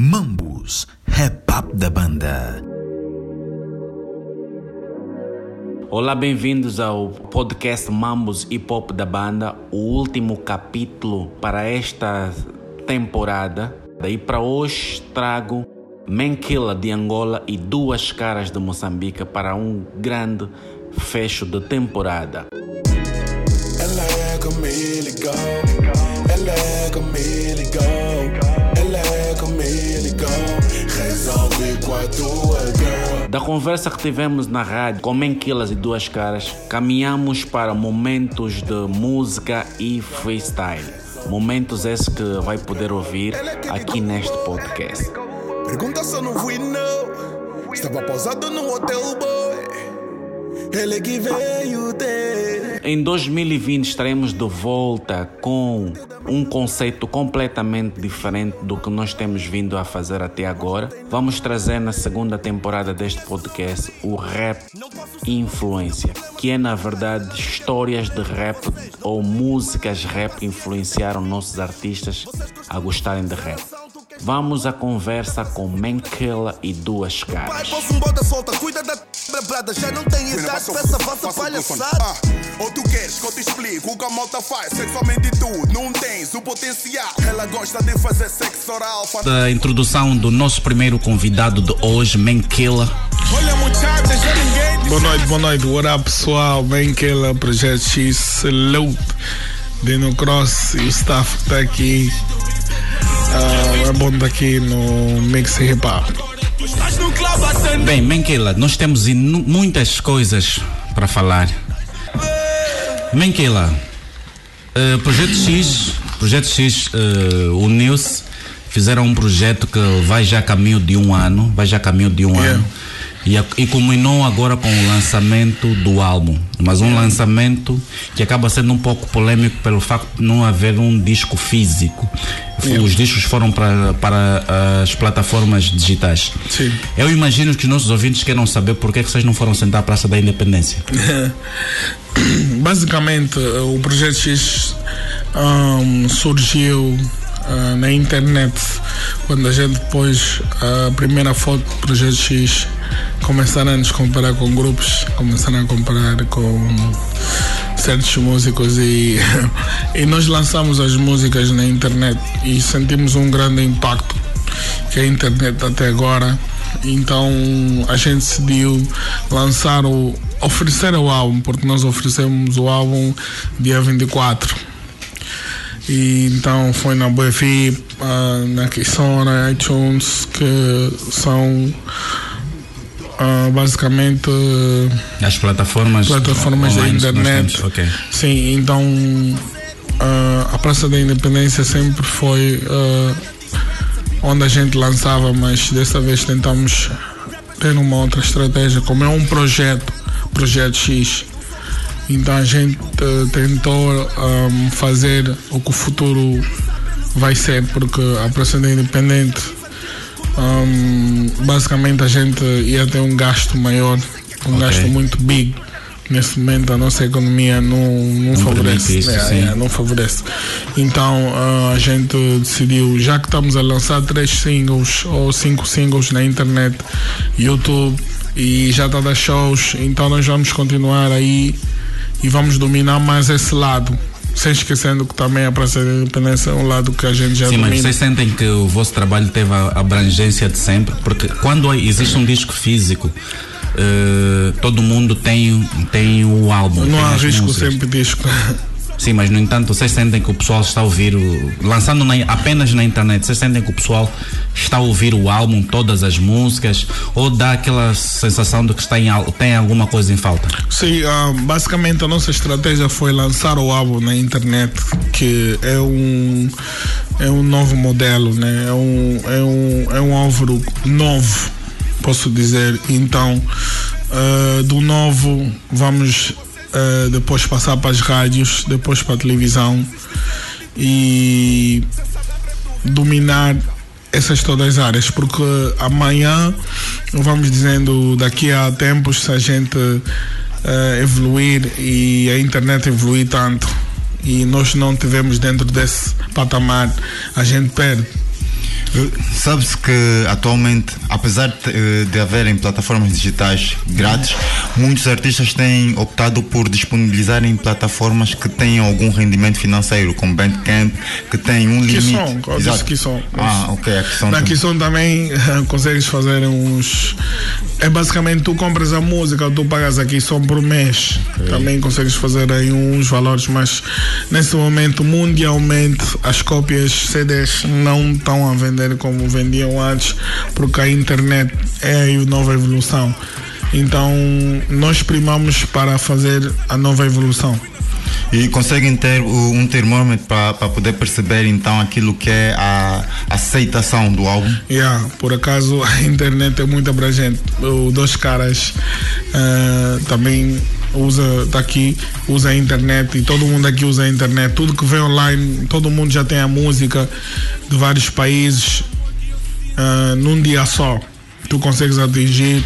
Mambus, rap up da banda. Olá, bem-vindos ao podcast Mambos Hip Hop da banda, o último capítulo para esta temporada. Daí para hoje trago Menkilla de Angola e Duas Caras de Moçambique para um grande fecho de temporada. Ela é comigo, ela é comigo, com a tua girl. Da conversa que tivemos na rádio com Menquilas e Duas Caras, caminhamos para momentos de música e freestyle. Momentos esses que vai poder ouvir aqui neste podcast. Pergunta se eu não fui, não. Estava pausado no hotel boy. Ele que veio ter. Em 2020 estaremos de volta com um conceito completamente diferente do que nós temos vindo a fazer até agora. Vamos trazer na segunda temporada deste podcast o Rap Influência, que é na verdade histórias de rap ou músicas rap influenciaram nossos artistas a gostarem de rap. Vamos à conversa com Menkela e Duas Pai, Caras. posso um bota solta, cuida da brada, já não tem idade pra essa vossa palhaçada. Ah, ou tu queres que eu te explique o que a malta faz? Sexualmente tu não tens o potencial. Ela gosta de fazer sexo oral. Da introdução do nosso primeiro convidado de hoje, Menkela. Olha, muchacha, já ninguém Boa noite, boa noite. What up, pessoal? Bem que ela, Projeto X, salute. Dino Cross e o staff que tá aqui. Ah, é bom estar aqui no Mix Hip Hop. Bem, Menkela, nós temos muitas coisas para falar. Menkela, eh, Projeto X, Projeto X uh, uniu-se, fizeram um projeto que vai já a caminho de um ano, vai já a caminho de um Yeah. ano. E, e culminou agora com o lançamento do álbum, mas um lançamento que acaba sendo um pouco polêmico pelo facto de não haver um disco físico. Os discos foram para, para as plataformas digitais. Sim. Eu imagino que os nossos ouvintes queiram saber por que, é que vocês não foram sentar à Praça da Independência. Basicamente, o Projeto X ahm, surgiu ah, na internet quando a gente pôs a primeira foto do Projeto X. Começaram a nos comparar com grupos, começaram a comparar com certos músicos e, e nós lançamos as músicas na internet e sentimos um grande impacto que a internet até agora. Então a gente decidiu lançar o. oferecer o álbum, porque nós oferecemos o álbum dia 24. E então foi na BFI, ah, na Kissona, iTunes, que são ah, basicamente As plataformas. plataformas da internet. temos. Ok. Sim, então ah, a Praça da Independência sempre foi ah, onde a gente lançava, mas dessa vez tentamos ter uma outra estratégia, como é um projeto, projeto X. Então a gente ah, tentou ah, fazer o que o futuro vai ser, porque a da Independente Hum, basicamente a gente ia ter um gasto maior, um Ok. gasto muito big. Nesse momento a nossa economia não, não, favorece. permite isso, É, é, não favorece. Então ah, a gente decidiu, já que estamos a lançar três singles ou cinco singles na internet, YouTube e já está a dar shows, então nós vamos continuar aí e vamos dominar mais esse lado. Sem esquecendo que também a Praça da Independência é um lado que a gente já Sim, mas domina. vocês sentem que o vosso trabalho teve a abrangência de sempre? Porque quando existe um disco físico, eh, todo mundo tem, tem o álbum. tem Não há as risco músicas. sempre disco. Sim, mas no entanto, vocês sentem que o pessoal está a ouvir, o, lançando na- apenas na internet, vocês sentem que o pessoal está a ouvir o álbum, todas as músicas, ou dá aquela sensação de que está em, tem alguma coisa em falta? Sim, ah, basicamente a nossa estratégia foi lançar o álbum na internet, que é um é um novo modelo, né? É um é um é um álbum novo, posso dizer. Então, ah, do novo vamos ah, depois passar para as rádios, depois para a televisão e dominar essas todas as áreas, porque amanhã, vamos dizendo, daqui a tempos, se a gente eh, evoluir e a internet evoluir tanto e nós não estivermos dentro desse patamar, a gente perde. Sabe-se que atualmente, apesar de, de haverem plataformas digitais grátis, muitos artistas têm optado por disponibilizar em plataformas que têm algum rendimento financeiro, como Bandcamp, que tem um limite. Kisson, qual disse Kisson? Ah, ok, a Kisson. Na Kisson também consegues fazer uns. É basicamente tu compras a música, tu pagas a Kisson por mês. Okay. Também consegues fazer aí uns valores, mas nesse momento, mundialmente, as cópias CDs não estão a vender como vendiam antes, porque a internet é a nova evolução. Então, nós primamos para fazer a nova evolução. E conseguem ter um termômetro para poder perceber então aquilo que é a aceitação do álbum? Yeah, por acaso a internet é muito abrangente. O Dois Caras uh, também usa tá aqui usa a internet e todo mundo aqui usa a internet tudo que vem online todo mundo já tem a música de vários países uh, num dia só tu consegues atingir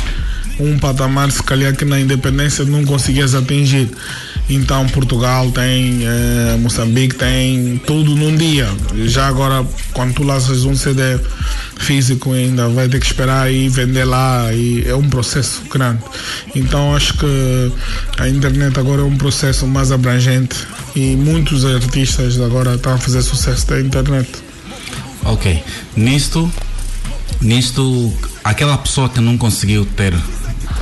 um patamar se calhar que na independência não conseguias atingir. Então Portugal tem, eh, Moçambique tem tudo num dia. Já agora quando tu lanças um CD físico ainda vai ter que esperar e vender lá e é um processo grande. Então acho que a internet agora é um processo mais abrangente e muitos artistas agora estão a fazer sucesso da internet. Ok. Nisto, nisto, aquela pessoa que não conseguiu ter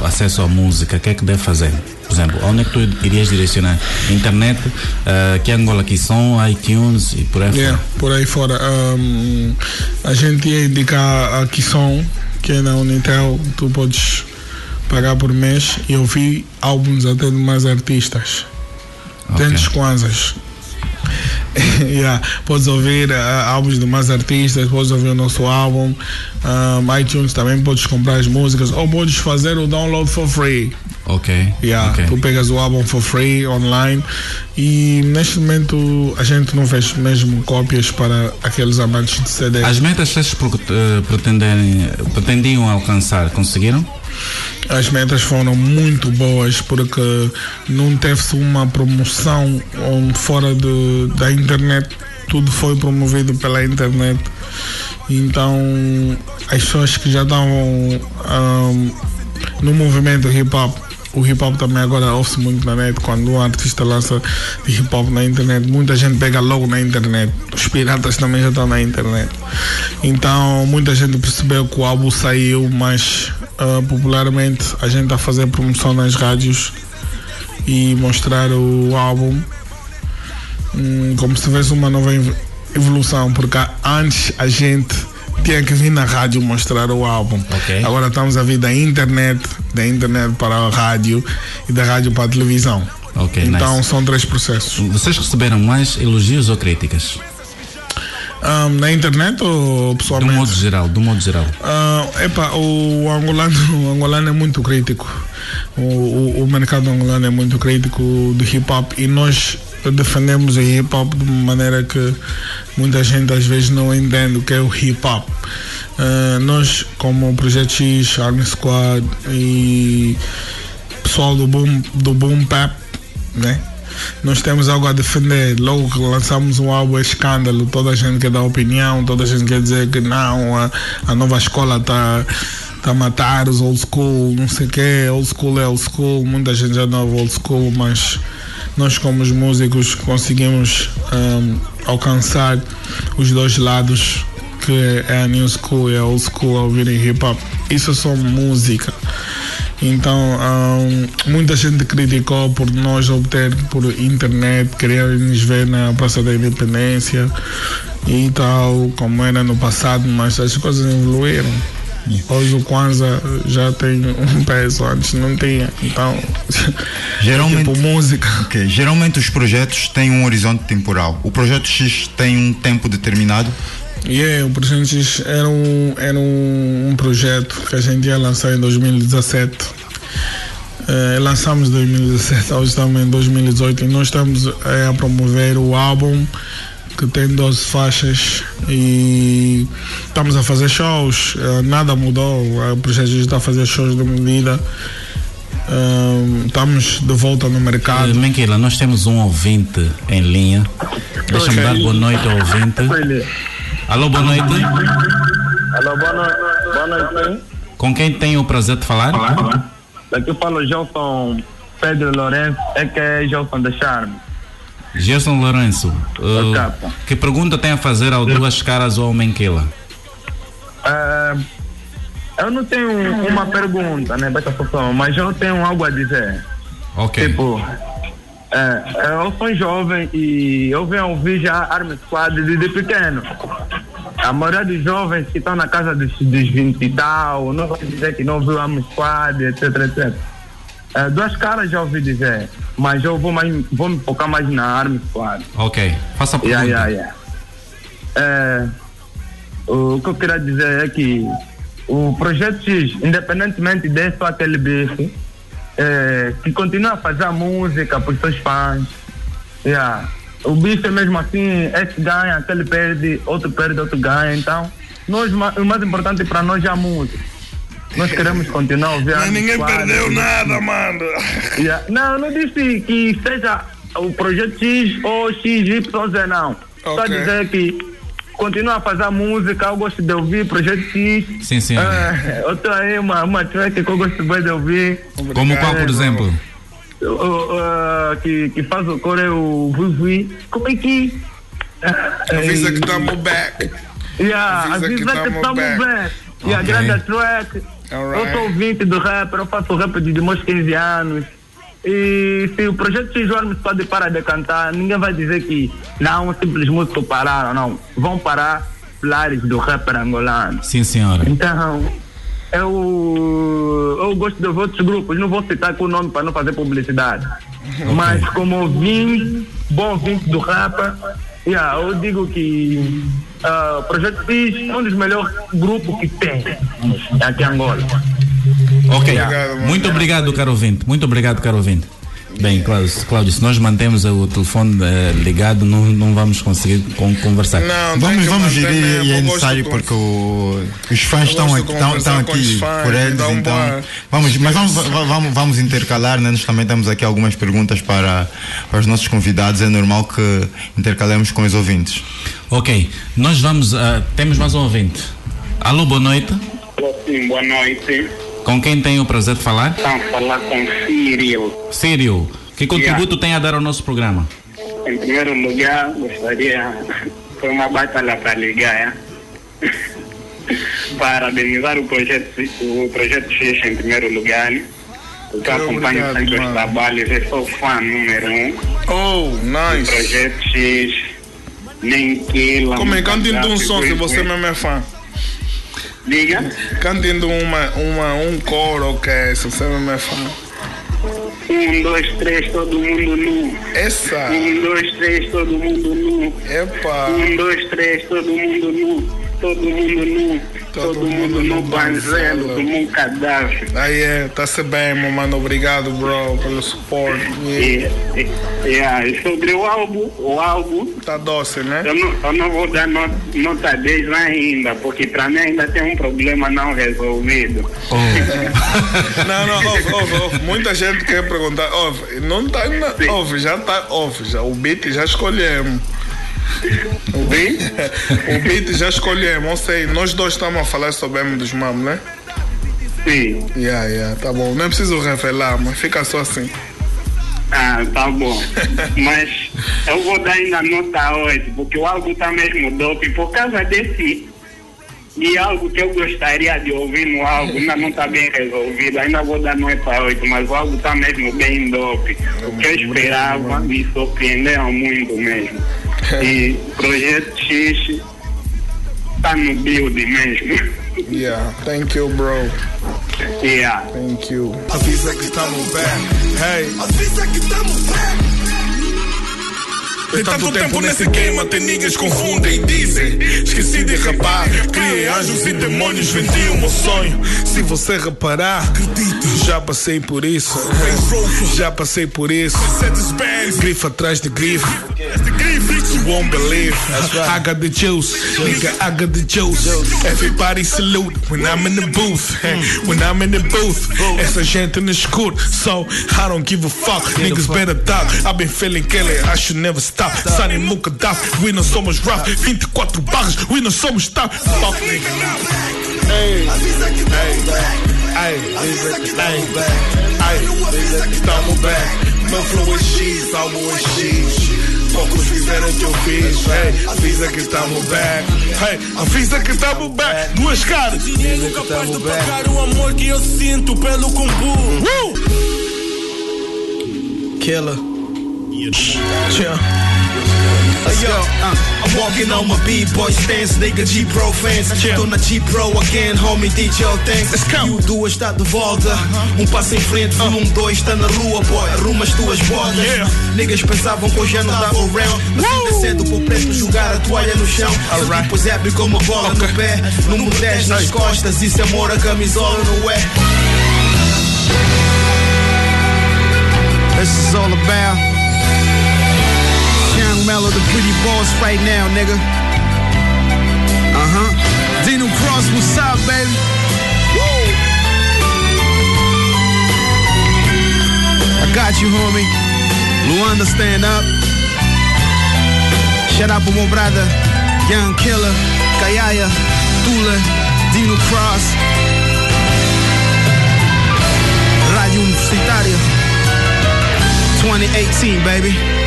acesso à música, o que é que deve fazer? Por exemplo, onde é que tu irias direcionar? Internet, uh, que Angola aqui são, iTunes e por aí yeah, fora? Por aí fora. Um, a gente ia indicar a Kisson, que é na Unitel, tu podes pagar por mês e ouvir álbuns até de mais artistas. Okay. Tem Kwanzas. yeah, podes ouvir uh, álbuns de mais artistas, podes ouvir o nosso álbum, um, iTunes também podes comprar as músicas ou podes fazer o download for free. Ok. Yeah, okay. Tu pegas o álbum for free online e neste momento a gente não fez mesmo cópias para aqueles amantes de CD. As metas que vocês eh, pretendiam alcançar, conseguiram? As metas foram muito boas porque não teve-se uma promoção fora de, da internet, tudo foi promovido pela internet. Então as pessoas que já estavam um, no movimento hip hop o hip hop também agora ouve-se muito na net. Quando um artista lança hip hop na internet, muita gente pega logo na internet. Os piratas também já estão na internet. Então, muita gente percebeu que o álbum saiu, mas uh, popularmente a gente está a fazer promoção nas rádios e mostrar o álbum um, como se tivesse uma nova evolução, porque antes a gente tinha que vir na rádio mostrar o álbum. Okay. Agora estamos a vir da internet, da internet para a rádio e da rádio para a televisão. Okay, então nice. são três processos. Vocês receberam mais elogios ou críticas? Um, na internet ou pessoalmente? Do modo geral, do modo geral. Uh, epa, o angolano, o angolano é muito crítico. O, o, o mercado angolano é muito crítico do hip hop e nós defendemos o hip hop de uma maneira que muita gente às vezes não entende o que é o hip hop. Uh, nós, como Projeto X, Army Squad e pessoal do Boom, do boom Pap, né? Nós temos algo a defender. Logo que lançamos um álbum é escândalo, toda a gente quer dar opinião, toda a gente quer dizer que não, a, a nova escola está tá a matar os old school, não sei o que, old school é old school, muita gente já não é old school, mas nós como os músicos conseguimos um, alcançar os dois lados que é a new school e a old school a ouvirem hip hop. Isso é só música. Então, um, muita gente criticou por nós obter por internet, querer nos ver na Praça da Independência e tal, como era no passado, mas as coisas evoluíram. Hoje o Kwanzaa já tem um peso, antes não tinha. Então, geralmente, tipo música. Okay. Geralmente os projetos têm um horizonte temporal. O projeto X tem um tempo determinado? Yeah, o X era um, era um, um projeto que a gente ia lançar em 2017. Eh, lançamos em 2017, hoje estamos em 2018 e nós estamos eh, a promover o álbum que tem 12 faixas e estamos a fazer shows, uh, nada mudou, o projeto está a fazer shows de medida. Uh, estamos de volta no mercado. Uh, nós temos um ouvinte em linha. Deixa-me dar boa noite ao ouvinte. Alô, boa noite. Alô, boa noite. Boa noite. Com quem tem o prazer de falar? Daqui fala Gelson Pedro Lourenço, é que é Gelson da Charme. Gerson Lourenço. uh, que pergunta tem a fazer ao Duas Caras ou ao Menquila? Ah, eu não tenho uma pergunta, né, mas eu tenho algo a dizer. Ok. Tipo, é, eu sou jovem e eu venho ouvir já Army Squad desde pequeno. A maioria dos jovens que estão na casa dos, dos 20 e tal, não vai dizer que não viu Army Squad, etc, etc. É, duas caras já ouvi dizer, mas eu vou, mais, vou me focar mais na Army Squad. Ok. Faça a pergunta. Yeah, yeah, yeah. É, o que eu queria dizer é que o Projeto X, independentemente desse ou aquele bife, é, que continua a fazer a música para os seus fãs. Yeah. O bife é mesmo assim, esse ganha, aquele perde, outro perde, outro ganha. Então, nós, o mais importante para nós é a música. Nós queremos continuar a Mas ninguém Squad, perdeu nada, mano. Yeah. Não, não disse que seja o projeto X ou XYZ, não. Só Ok. dizer que continua a fazer música, eu gosto de ouvir projeto X. Sim, senhor. É, eu tenho aí uma, uma track que eu gosto bem de ouvir. Como qual, por exemplo? O- o- o, que, que faz o coro é o Vui Como é que. Avisa que estamos back. Yeah, avisa que avisa que tamo estamos back. bem. E a grande track. Alright. Eu sou ouvinte do rap, eu faço rap desde meus 15 anos. E se o projeto X João pode parar de cantar, ninguém vai dizer que não, simples músicos pararam, não. Vão parar pilares do rapper angolano. Sim, senhora. Então, eu, eu gosto de ouvir outros grupos, não vou citar com o nome para não fazer publicidade. Mas como ouvinte, bom ouvinte do rap, yeah, eu digo que ah, o Projeto X é um dos melhores grupos que tem aqui em Angola. Ok. Obrigado. Muito obrigado, caro ouvinte. Muito obrigado, caro ouvinte. Bem, Cláudio, Cláudio se nós mantemos o telefone eh, ligado, não, não vamos conseguir con- conversar. Não, Vamos, vamos e é necessário porque o- os fãs estão aqui, estão, estão aqui fãs, por eles, um então boa- vamos, mas vamos, va- vamos, vamos intercalar, né? nós também temos aqui algumas perguntas para, para os nossos convidados, é normal que intercalemos com os ouvintes. Ok, nós vamos. ah, temos mais um ouvinte. Alô, boa noite. Sim, boa noite. Com quem tem o prazer de falar? Estamos a falar com Cyril. Sírio, que contributo tem a dar ao nosso programa? Em primeiro lugar, gostaria. Foi uma batalha para ligar, é? Parabenizar o projeto, o projeto X em primeiro lugar. Porque eu Muito acompanho obrigado, sempre os trabalhos, eu sou fã número um. Oh, nice. Projeto X, nem que Como é? Canta um som se você mesmo é fã. Diga. Canta uma, uma, um coro, ok, se você mesmo é fã. Um, dois, três, todo mundo nu. Essa. Um, dois, três, todo mundo nu. Epa. Um, dois, três, todo mundo nu. Todo mundo nu. Todo, mundo nu, banzelo, todo mundo cadáver. Aí é, tá-se bem, meu mano. Obrigado, bro, pelo suporte. E, e, yeah, e sobre o álbum, o álbum, Tá doce, né? eu não, eu não vou dar not, nota 10 ainda, porque para mim ainda tem um problema não resolvido. Não, não, ouve, ouve, ouve. Muita gente quer perguntar, ouve, não tá, ouve, já tá, ouve, já, o beat já escolhemos. O beat, o já escolhemos, eu sei, nós dois estamos a falar sobre M dos Mamos, né? Sim. Yeah, yeah, tá bom, não é preciso revelar, mas fica só assim. Ah, tá bom. Mas eu vou dar ainda nota 8, porque o álbum tá mesmo dope. Por causa desse. E algo que eu gostaria de ouvir no álbum ainda não está bem resolvido. Ainda vou dar nota 8, mas o álbum está mesmo bem dope. O que eu esperava me surpreendeu muito mesmo. E Projeto X está no build mesmo. Yeah, thank you, bro. Yeah. Thank you. Avisa que estamos back. Hey. Avisa que estamos back. Tem tanto tempo nesse game, até niggas confundem e dizem Esqueci de rapar, criei anjos e demônios, vendi o meu sonho Se você reparar, já passei por isso. Já passei por isso. Grife atrás de grife. De grife you won't believe. I got the juice, nigga, I got the juice. Everybody salute when I'm in the booth. When I'm in the booth, essa gente no escuro. So I don't give a fuck. Niggas better duck. I've been feeling Kelly, I should never stop. Sunny Muka Duff, we não somos rough. 24 barras, we não somos tough. Fuck nigga. Hey, hey, hey, hey, hey, estamos back. Meu flow é X, algo é X. Poucos fizeram o que eu fiz, hey, avisa que estamos back, hey, avisa que estamos back, duas caras. Dinheiro capaz de pagar o amor que eu sinto pelo combo. Uh! Killer. Yeah. Yo, uh, I'm walking on my B-boy stance, nigga G-Pro fans. Tô na G-Pro again, homie DJ thanks. Let's go. E o 2 está de volta. Um passo em frente, volume 2 está na rua, boy. Arruma as tuas botas. Yeah. Niggas pensavam que hoje eu não dava o round. Mas ainda cedo pro preto jogar a toalha no chão. Alright. Depois abre com uma bola no pé. Número 10 nas costas. Isso é amor, a camisola não é. This is all about Young Mellow, the pretty boss right now, nigga. Uh huh. Dino Cross, what's up, baby? Woo! I got you, homie. Luanda, stand up. Shout out for my brother, Young Killer, Kayaya, Tula, Dino Cross. Rádio Universitária. 2018, baby.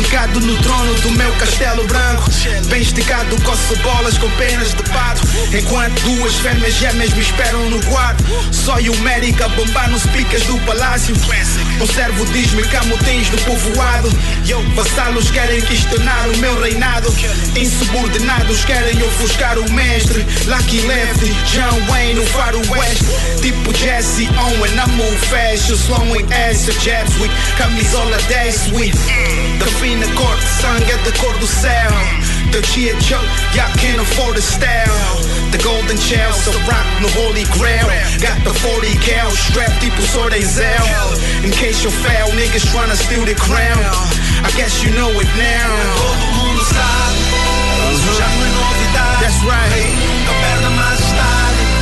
Bancado no trono do meu castelo branco Bem esticado, coço bolas com penas de pato. Enquanto duas fêmeas gêmeas me esperam no quarto Só e o médico a bombar nos picas do palácio. Um servo diz-me camutins do povoado vassalos querem questionar o meu reinado. Insubordinados querem ofuscar o mestre Lucky Left, John Wayne no faro oeste Tipo Jesse Owen, I move fast You slowing ass, jabs with Camisola 10 with Da do céu The cheer choke, y'all can't afford the The golden shell, so rock no holy grail. Got the 40 cal, strapped tipo Sordenzel In case you fail, niggas tryna steal the crown. I guess you know it now. That's right.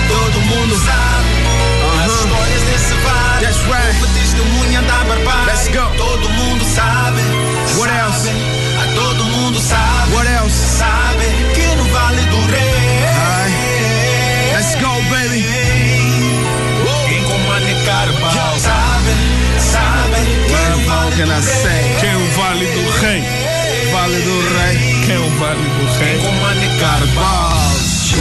Todo mundo sabe That's right. Povo testemunha da barbárie Let's go. Todo mundo sabe. What else? A todo mundo sabe. What else? Sabe que no Vale do Rei. Let's go baby. Quem comanda é Carvalho. Sabe, sabe que no Vale do Rei. Quem é o Vale do Rei? Vale do Rei. Quem é o Vale do Rei? Comanda é Carvalho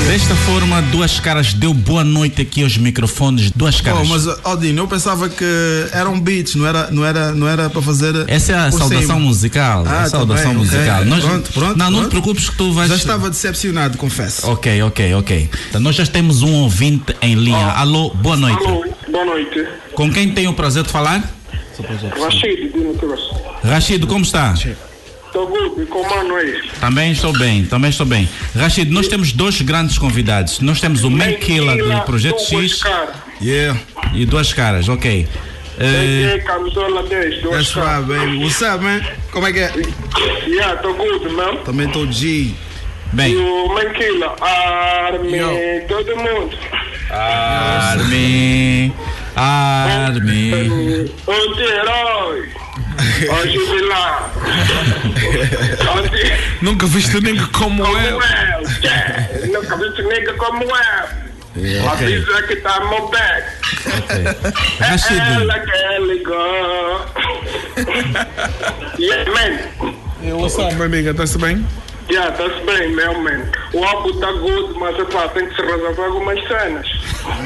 Desta forma, Duas Caras deu boa noite aqui aos microfones. Duas Oh, Caras. mas Aldino, eu pensava que eram beats, não era, não era, não era para fazer. Essa é a saudação cima. musical. Ah, a saudação tá bem, ok. musical. Nós- Pronto, pronto, não, não te pronto. preocupes que tu vais. Já estava decepcionado, confesso. Ok, ok, ok. Então, nós já temos um ouvinte em linha. Alô, boa noite. Alô, boa noite. Com quem tenho o prazer de falar? Rashid. Rashid, como está? Estou good, como mano aí? Também estou bem, também estou bem. Rashid, nós temos dois grandes convidados. Nós temos o Man Killer do Projeto X Yeah. e duas caras, ok. É camisola 10, duas That's right, baby. What's up, man? Como é que é? Yeah, estou good, man. Também estou G. bem, E o Manquila, Armin, todo mundo. Armin, Armin. Anti-herói. Anti... Nunca viste ninguém como Como eu. eu, yeah. Nunca vi nigga como eu. Avisa que tá no back. É Rashid, ela que ligou. yeah, man. What's up, meu amigo? Tá-se bem? Yeah, tá-se bem, meu man. O álbum tá good, mas epá, tem que se resolver algumas cenas.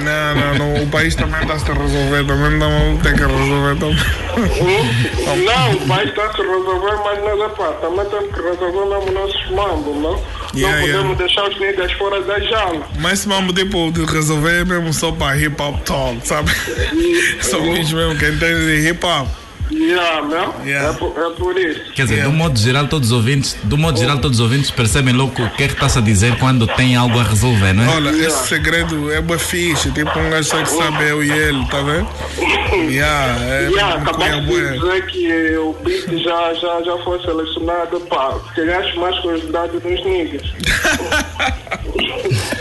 Não, não, não. O país também está-se a resolver. Também não tem que resolver. Também. Não, o país está a se resolver, mas nós, epá, também temos que resolver mesmo nossos mambos, não? Yeah, não podemos yeah. deixar os niggas fora da jaula. Mas esse mambo tipo de resolver é mesmo só para hip hop talk, sabe? Só mesmo mesmo quem entende de hip hop. Yeah, não? Yeah. É, por, é por isso. Quer dizer, do modo geral, todos os ouvintes, do modo geral, todos os ouvintes percebem logo o que é que está-se a dizer quando tem algo a resolver, não é? Olha, esse segredo é bué fixe, tipo um gajo só que sabe eu e ele, tá vendo? Yeah, é Yeah, uma acabaste de dizer que o beat já, já, já foi selecionado, pá, ganhaste mais curiosidade nos niggas.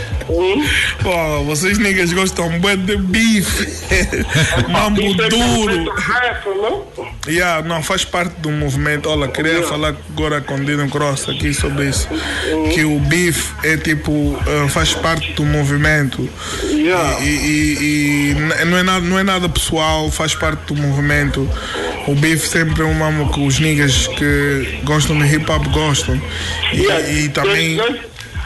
hum? Pô, vocês niggas gostam bué de bife, mambo Isso é duro. não? Yeah, não, faz parte do movimento. Olha, queria falar agora com Dino Cross aqui sobre isso. Que o bife é tipo, eh, faz parte do movimento. Yeah. E, e- e não, é nada, não é nada pessoal, faz parte do movimento. O bife sempre é um mamo que os niggas que gostam de hip hop gostam. E, Yeah. e também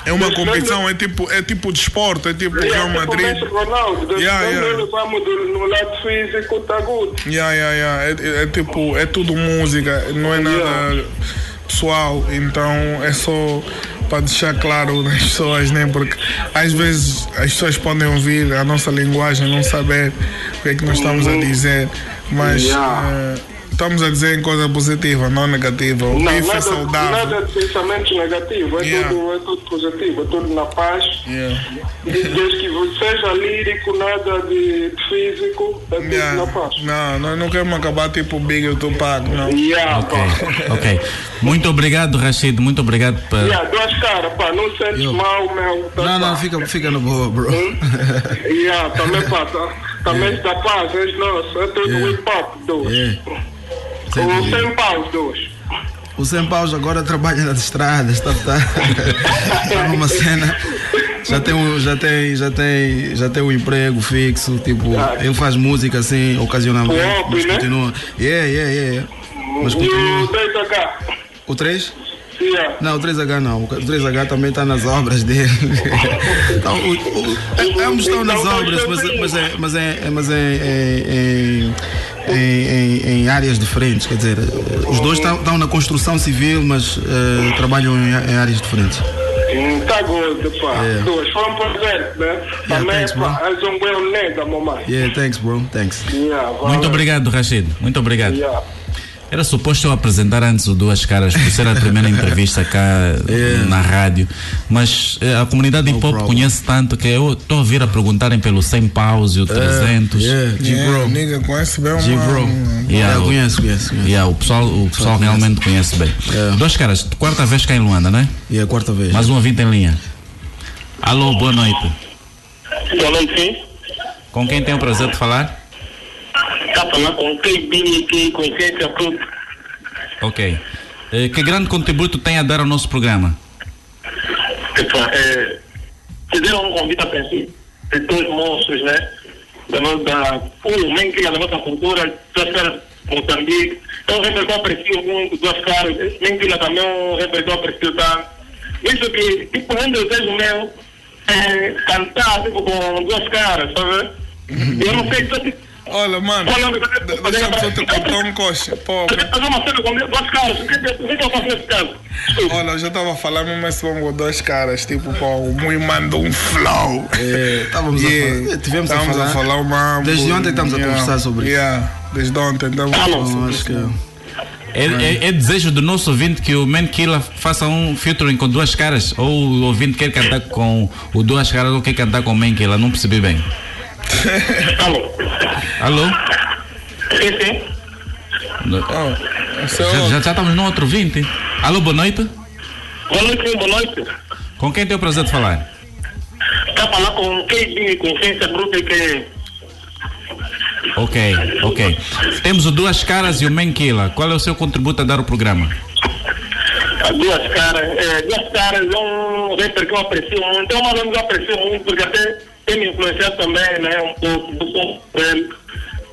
é uma desde- competição, é tipo, é tipo de esporte, é tipo Yeah, Real tipo Madrid. Ronaldo, Yeah, yeah. nós vamos do- no lado físico, tá good. Yeah, yeah, yeah. É, é tipo, é tudo música, não é nada pessoal, então é só para deixar claro nas pessoas, né? Porque às vezes as pessoas podem ouvir a nossa linguagem, não saber o que é que nós estamos a dizer, mas Yeah. eh, estamos a dizer em coisa positiva, não negativa. O Não, bife é nada, saudável. nada de pensamentos negativos, é, Yeah. tudo, é tudo positivo, é tudo na paz. Yeah. Desde que seja lírico, nada de físico, é tudo Yeah. na paz. Não, nós não queremos acabar tipo Big e o Tupac, não. Yeah, Ok, pá. ok. Muito obrigado, Rashid. Muito obrigado por. Yeah, duas caras, pá, não sentes Yo. mal, meu. tá, Não, não, fica, fica no boa, bro. Yeah, também, pá, tá, também da paz, és nosso, é tudo Yeah. hip hop, dois. O sem paus, dois. O Sem Paus agora trabalha nas estradas, tá, tá, tá numa cena. Já tem, um, já, tem, já, tem, já tem um emprego fixo, tipo, ele faz música assim, ocasionalmente, hobby, mas né? continua. Yeah, yeah, yeah. Mas E continua. o 10H? O 3? Yeah. Não, o 3H não. O 3H também está nas obras dele. então, o, o, é- ambos estão nas Então, obras, tá mas, sempre- mas, é, mas, é, é- mas é, é- é- em, em- em áreas diferentes. Quer dizer, os dois estão, na construção civil, mas eh, trabalham em, em áreas diferentes. Tá gordo, pá. Yeah. Dois, foi um presente, né? Também, thanks, bro. pá, és um bom nega, mamãe. Yeah, thanks, bro. Thanks. Yeah. Muito obrigado, Rashid. Muito obrigado. Yeah. Era suposto eu apresentar antes o Duas Caras, por ser a primeira entrevista cá na rádio, mas eh, a comunidade hip hop conhece tanto que eu estou a vir a perguntarem pelo 100 paus e o 300. Yeah, Yeah, G-Bro. nigga, conhece bem uma... G-Bro. Yeah, Yeah, o- conheço, conheço, conheço. Yeah, o pessoal, o pessoal realmente conhece bem. Yeah. Duas Caras, quarta vez cá em Luanda, né? E a quarta vez. Mais um ouvinte em linha. Alô, boa noite. Boa noite, sim. Com quem tem o prazer de falar? Está falando com quem consciência tudo. Ok. Que grande contributo tem a dar ao nosso programa? É, fizeram um convite a princípio de dois monstros, né? Da nossa, um nem cria da nossa cultura, duas caras Moçambique. Então, o repertório aprecio muito, duas caras, cria também um repertório aprecio tanto. Isso que, tipo, um desejo meu é cantar, tipo, com duas caras, sabe? Eu não sei, tipo, Olha, mano, deixa-me só te cortar um coxa. Pô, fazer uma cena com duas caras, o que, que eu faço nesse caso? olha, eu já estava a falar mesmo esse com dois caras, tipo, pô, o Mui mandou um flow. É, estávamos a Yeah. falar- tivemos a falar. o mambo. Desde ontem estamos a conversar sobre isso. yeah. Desde ontem estamos a falar Então, sobre isso. É, é- é desejo do nosso ouvinte que o Man Killer faça um featuring com duas caras? Ou o ouvinte quer cantar com o duas caras ou quer cantar com o Man Killer? Não percebi bem. Alô? Alô? Sim, sim. Oh, esse é Já, já, já estamos no outro ouvinte. Alô, boa noite. Boa noite, sim, boa noite. Com quem tem o prazer de falar? Está falando com quem vinha consciência bruta que Ok, ok. Temos o Duas Caras e o Man Killer. Qual é o seu contributo a dar ao programa? as duas caras, é, duas caras é um rapper que eu aprecio muito, é uma banda que eu aprecio muito, porque até tem me influenciado também, né, um pouco do som dele.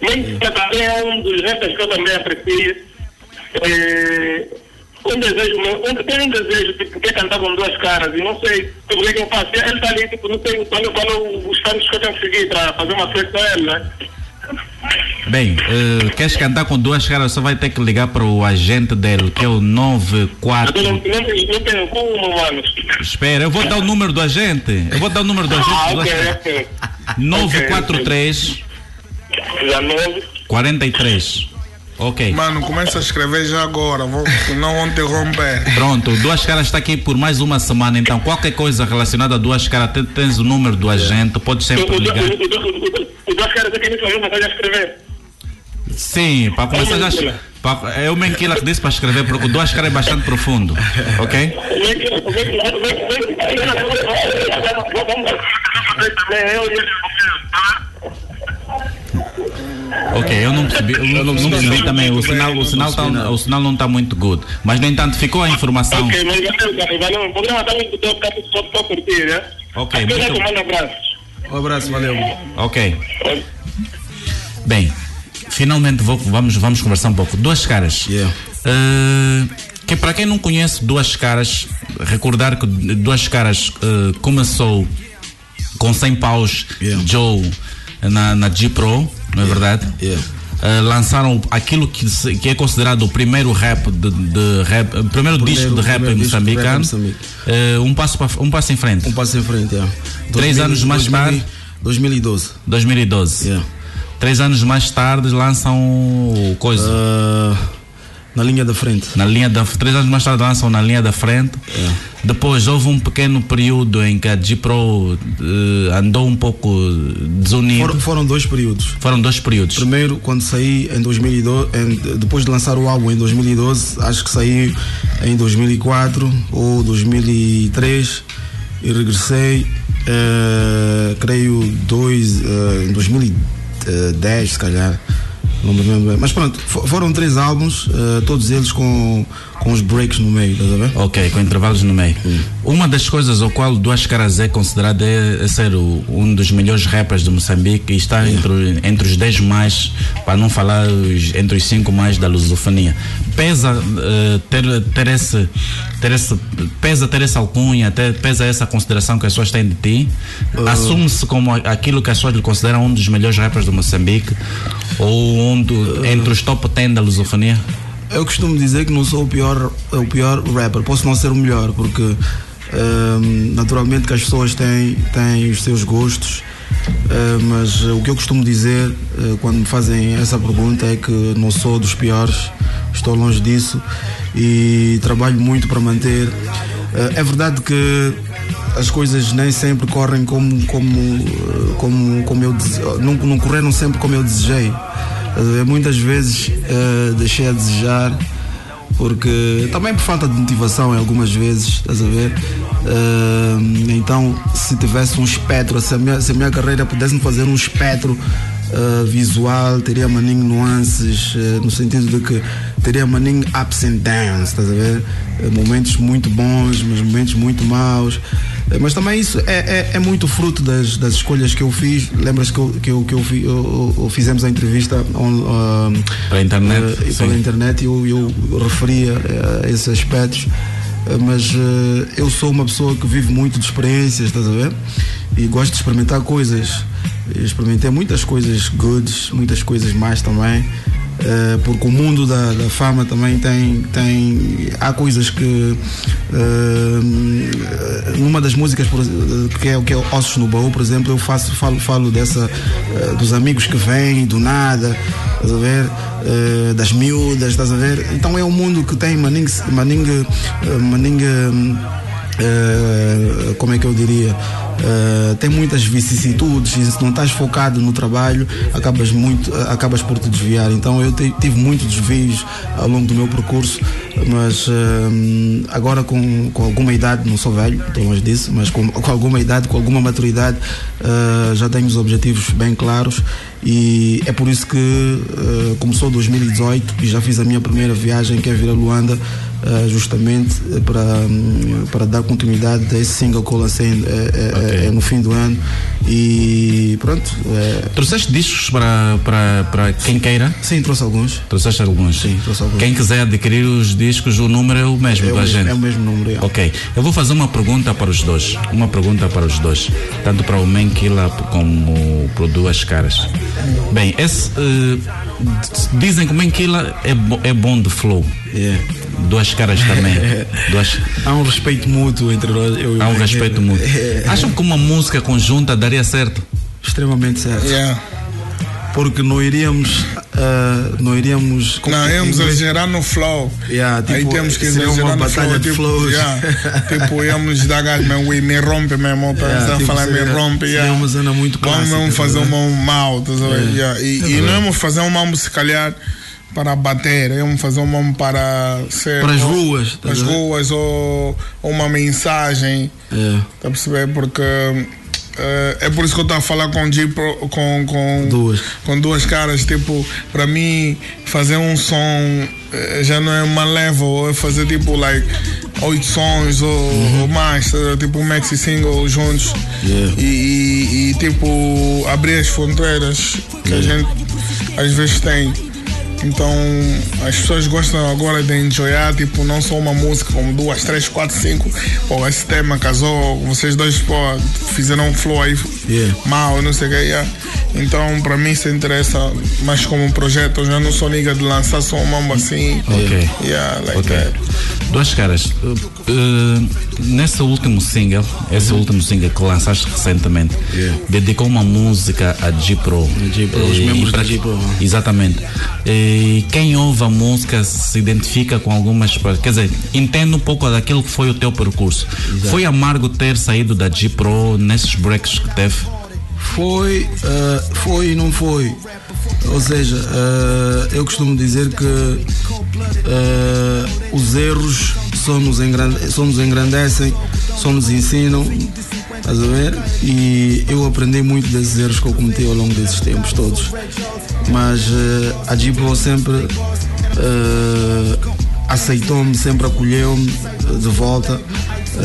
Mas também é um dos rappers que eu também aprecio. É, um desejo meu, um, tem um desejo que é cantar com duas caras, e não sei tipo, o que, é que eu faço. Ele está ali, tipo, não sei quando, quando os caminhos que eu tenho que seguir para fazer uma festa com ele, né? Bem, eh, queres cantar com duas caras? Você vai ter que ligar para o agente dele, que é o Eu não, 94. não, não, tenho- não tenho como, mano. Espera, eu vou dar o número do agente. Eu vou dar o número do agente. Ah, ok, ok. 943 19, 43. Ok. Mano, começa a escrever já agora, vou não interromper. Pronto, Duas Caras está aqui por mais uma semana, então qualquer coisa relacionada a Duas Caras, te- tens o número do agente, pode sempre ligar. Os dois caras aqui me faziam uma coisa a escrever. Sim, para começar já. é o Menquila que disse para escrever, porque o Duas Caras é bastante profundo, ok? Ok, eu não percebi, eu não, não percebi também, o sinal, o sinal, tá, o sinal não está muito good. Mas no entanto ficou a informação. Ok, mas valeu, valeu. O programa está muito top, está só para curtir, né? Ok, já muito- te mando abraços. Um abraço, valeu. Ok. Bem, finalmente vou- vamos, vamos conversar um pouco. Duas caras. Eh, que para quem não conhece Duas Caras, recordar que Duas Caras eh, começou com 100 paus Joe na, na G Pro, não é verdade? Eh, lançaram aquilo que, que é considerado o primeiro rap de, de rap, o primeiro, disco de rap primeiro disco de rap em moçambicano. Moçambique. Eh, um passo para, um passo em frente. Um passo em frente, é. Três 2000, anos mais 2000, tarde. 2012. 2012. Três anos mais tarde lançam o coisa. Ah, na linha da frente. Na linha da três anos mais tarde lançam na linha da frente. Depois houve um pequeno período em que a G Pro eh, andou um pouco desunida. Foram, foram dois períodos. Foram dois períodos. Primeiro, quando saí em 2012, em- depois de lançar o álbum em 2012, acho que saí em 2004 ou 2003 e regressei, eh, creio, dois, eh, em 2010, se calhar. Não me lembro bem. Mas pronto, fo- foram três álbuns, eh, todos eles com, com os breaks no meio, estás a ver? Ok, com intervalos no meio. Uma das coisas ao qual Duas Caras é considerado é, é ser o- um dos melhores rappers de Moçambique e está entre, entre os 10 mais, para não falar os- entre os 5 mais da lusofonia. Pesa eh, ter, ter esse, ter esse, pesa ter essa alcunha, ter, pesa essa consideração que as pessoas têm de ti. Assume-se como aquilo que as pessoas lhe consideram um dos melhores rappers de Moçambique ou um do, entre os top 10 da lusofonia. Eu costumo dizer que não sou o pior, o pior rapper. Posso não ser o melhor, porque hum, naturalmente que as pessoas têm, têm os seus gostos. eh, mas o que eu costumo dizer eh, quando me fazem essa pergunta é que não sou dos piores, estou longe disso e trabalho muito para manter. Eh, é verdade que as coisas nem sempre correm como, como, como, como eu não, não correram sempre como eu desejei. Muitas vezes eh, deixei a desejar porque também por falta de motivação em algumas vezes, estás a ver? Eh, então, se tivesse um espectro, se a minha, se a minha carreira pudesse fazer um espectro eh, visual, teria maninho nuances, eh, no sentido de que teria maninho ups and downs, estás a ver? Eh, momentos muito bons, mas momentos muito maus. Eh, Mas também isso é, é, é muito fruto das, das escolhas que eu fiz. Lembras que, eu, que, eu, que eu, eu- eu- fizemos a entrevista on, ah, Para a internet, sim. pela internet e eu, eu referia a esses aspectos. Eh, Mas eh, eu sou uma pessoa que vive muito de experiências, estás a ver? E gosto de experimentar coisas. Eu experimentei muitas coisas goods, muitas coisas mais também. Eh, porque o mundo da, da fama também tem, tem. Há coisas que. eh, numa das músicas que é o que é Ossos no Baú, por exemplo, eu faço, falo, falo dessa. eh, dos amigos que vêm do nada, estás a ver? Das miúdas, estás a ver? Então é um mundo que tem maningue. maningue, eh, eh, como é que eu diria? Eh, tem muitas vicissitudes e se não estás focado no trabalho acabas muito acabas por te desviar então eu te- tive muitos desvios ao longo do meu percurso mas eh, agora com, com alguma idade não sou velho estou longe disso mas com, com alguma idade com alguma maturidade eh, já tenho os objetivos bem claros e é por isso que eh, começou 2018 e já fiz a minha primeira viagem que é vir a Luanda eh, justamente para, hum, para dar continuidade a esse single que eu lancei eh, no fim do ano e pronto. eh, Trouxeste discos para, para, para quem queira? Sim, trouxe alguns. Trouxeste alguns? Sim, trouxe alguns. Quem quiser adquirir os discos, o número é o mesmo É o da mesmo- gente. é o mesmo número, é. Ok. Eu vou fazer uma pergunta para os dois. Uma pergunta para os dois. Tanto para o Menkila como para o Duas Caras. Bem, esse, eh, dizem que o Menkila é, bo- é bom de flow. Duas Caras também. Duas... Há um respeito mútuo entre nós. Há um respeito mútuo. É. Acham que uma música conjunta daria certo? Extremamente certo. Porque não iríamos. Uh, não iríamos. Não, íamos exagerar no flow. Yeah, tipo, Aí temos que exagerar uma no flow. de tipo, flows. yeah, tipo, íamos dar gás, meu, ui, me rompe mesmo. Para Yeah, tipo, falar, seria- me rompe. yeah. uma cena muito Vamos clássica, mesmo fazer tá um mal, tá? Yeah. E, É e não íamos fazer um mambo, se calhar, para bater, íamos fazer um mambo para ser. Para as ruas, tá Para as ruas, ou, ou uma mensagem. É. Tá a perceber? Porque. Eh, é por isso que eu estou a falar com, com, com, Duas. com duas caras. Tipo, para mim, fazer um som eh, já não é uma level, é fazer tipo, like, oito sons ou, ou mais, tá? tipo um maxi single juntos. Yeah. E, e- e, tipo, abrir as fronteiras que a gente às vezes tem. Então as pessoas gostam agora de enjoyar, tipo, não só uma música, como duas, três, quatro, cinco. Pô, esse tema casou, vocês dois, pô, fizeram um flow aí Yeah. mal, não sei o que. yeah. Então, para mim, se interessa mais como um projeto. Eu já não sou liga de lançar só um mambo assim. Ok. Yeah, like Ok. that. Duas caras. Uh, uh, nesse último single, esse último single que lançaste recentemente, dedicou uma música a G Pro. G-Pro, os membros da G-Pro. Exatamente. E quem ouve a música se identifica com algumas partes. Quer dizer, entende um pouco daquilo que foi o teu percurso. Foi amargo ter saído da G Pro nesses breaks que teve? Foi, eh, foi e não foi. Ou seja, eh, eu costumo dizer que eh, os erros só nos, engrande, só nos engrandecem, só nos ensinam. Estás a ver? E eu aprendi muito desses erros que eu cometi ao longo desses tempos todos. Mas a Gipro sempre aceitou-me, sempre acolheu-me de volta.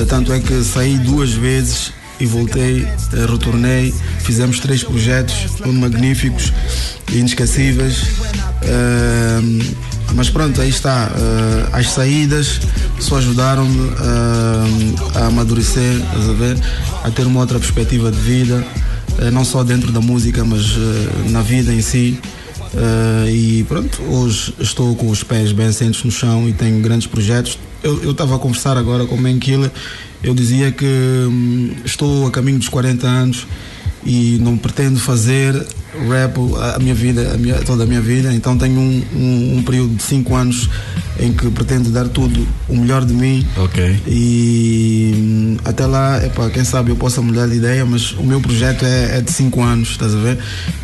Tanto é que saí duas vezes e voltei, eh, retornei. Fizemos três projetos magníficos inesquecíveis. Eh, mas pronto, aí está. Eh, as saídas só ajudaram-me eh, a amadurecer, a ter uma outra perspectiva de vida, eh, não só dentro da música, mas na vida em si. Eh, e pronto, hoje estou com os pés bem assentos no chão e tenho grandes projetos. Eu estava a conversar agora com o Killer, eu dizia que hum, estou a caminho dos 40 anos e não pretendo fazer rap a minha vida, a minha- toda a minha vida, então tenho um, um, um período de 5 anos em que pretendo dar tudo o melhor de mim Ok. e hum, até lá, epá, quem sabe eu possa mudar de ideia, mas o meu projeto é, é de 5 anos, estás a ver?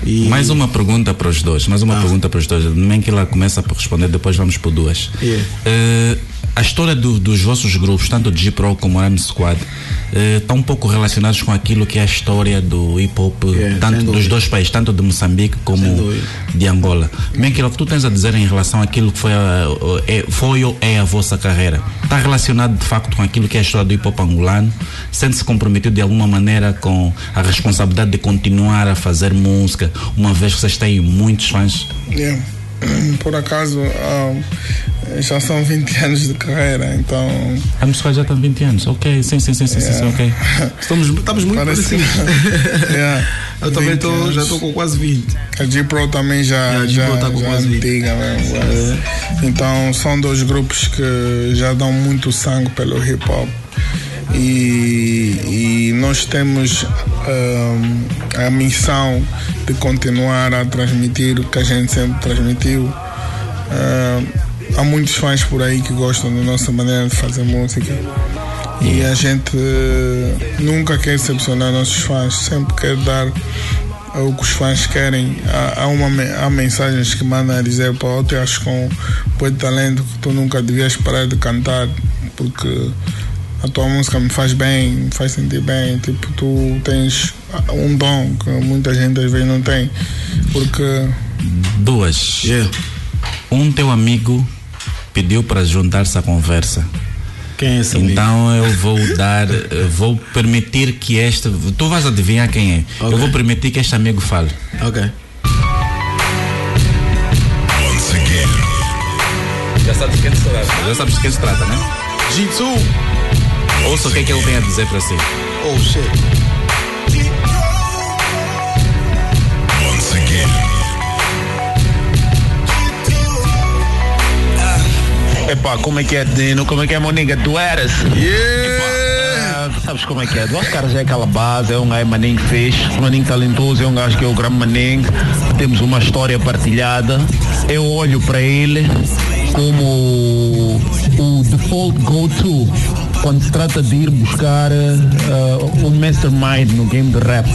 E Mais uma pergunta para os dois. Mais uma pergunta para os dois. Nem que ela começa por responder, depois vamos por duas. Yeah. Eh, a história do- dos vossos grupos, tanto de G-Pro como Rhyme Squad, eh, estão um pouco relacionados com aquilo que é a história do hip hop, Yeah, tanto dos dois países, tanto de Moçambique como de Angola. Bem, que tu tens a dizer em relação àquilo que foi, a, é, foi ou é a vossa carreira? Está relacionado de facto com aquilo que é a história do hip hop angolano? Sente-se comprometido de alguma maneira com a responsabilidade de continuar a fazer música, uma vez que vocês têm muitos fãs? Yeah. Por acaso, ah, já são 20 anos de carreira, então. A música já tem 20 anos, ok, sim, sim, sim, sim, sim, sim, ok. Estamos, estamos muito Parece- parecidos. Yeah. Eu também 20 tô, já estou com quase 20. A G-Pro também já, Yeah, já, tá com já quase 20. antiga mesmo. Então são dois grupos que já dão muito sangue pelo hip hop. E, e nós temos ahm, a missão de continuar a transmitir o que a gente sempre transmitiu. Ahm, há muitos fãs por aí que gostam da nossa maneira de fazer música. E a gente nunca quer decepcionar nossos fãs, sempre quer dar o que os fãs querem. Há, há, uma, há mensagens que mandam a dizer: eu te acho com muito talento que tu nunca devias parar de cantar, porque a tua música me faz bem, me faz sentir bem. Tipo, tu tens um dom que muita gente às vezes não tem, porque. Duas. Um teu amigo pediu para juntar-se à conversa. Quem é esse amigo? Então eu vou dar, eu vou permitir que este. Tu vais adivinhar quem é. Eu vou permitir que este amigo fale. Ok. Já sabes de quem se trata. Já sabes de quem se trata, né? G2. Ouça o que é que ele tem a dizer para si. Oh shit. Once again. Epá, como é que é, Dino? Como é que é, Moniga? Tu eras? Yeah! Epá, sabes como é que é. Duas caras é aquela base, é um gajo maninho um maninho talentoso, é um gajo que é o grande maninho. Temos uma história partilhada. Eu olho para ele como o default go-to quando se trata de ir buscar uh, um mastermind no game de rap.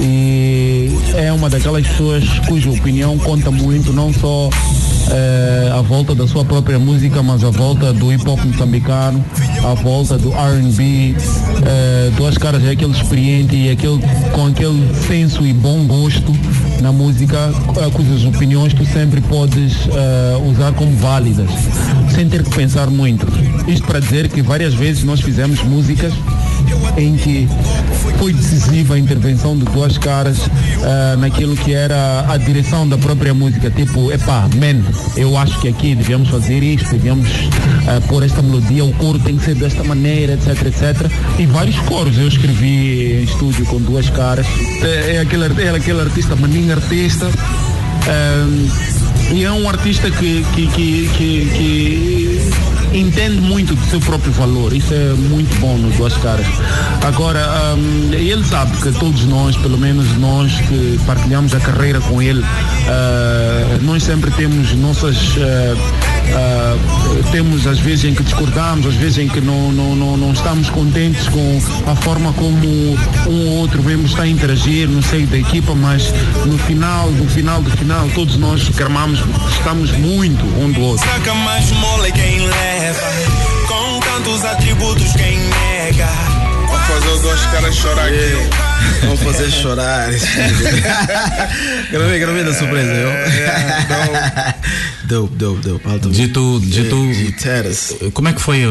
E é uma daquelas pessoas cuja opinião conta muito, não só uh, à volta da sua própria música, mas à volta do hip hop moçambicano, à volta do RB. Uh, duas caras é aquele experiente e aquele, com aquele senso e bom gosto na música, uh, cujas opiniões tu sempre podes uh, usar como válidas, sem ter que pensar muito. Isto para dizer que várias vezes nós fizemos músicas em que foi decisiva a intervenção de duas caras uh, naquilo que era a direção da própria música, tipo, epá, man, eu acho que aqui devemos fazer isto, devemos uh, pôr esta melodia, o coro tem que ser desta maneira, etc, etc. E vários coros eu escrevi em estúdio com duas caras. É, é aquele, é aquele artista, maninho artista. e é um artista que, que, que, que, que entende muito do seu próprio valor. Isso é muito bom nos duas caras. Agora, um, ele sabe que todos nós, pelo menos nós que partilhamos a carreira com ele, uh, nós sempre temos nossas. Uh, Uh, temos às vezes em que discordamos, às vezes em que não, não, não, não, estamos contentes com a forma como um ou outro membro está a interagir no seio da equipa, mas no final, no final do final, todos nós cramamos, estamos muito um do outro. Saca mais mole quem leva, com tantos atributos quem nega. Vamos fazer os dois caras chorar aqui. Vamos fazer chorar. gravei, gravei da surpresa, eu. Dope, dope, dope. Alto. Dito, dito. Como é que foi?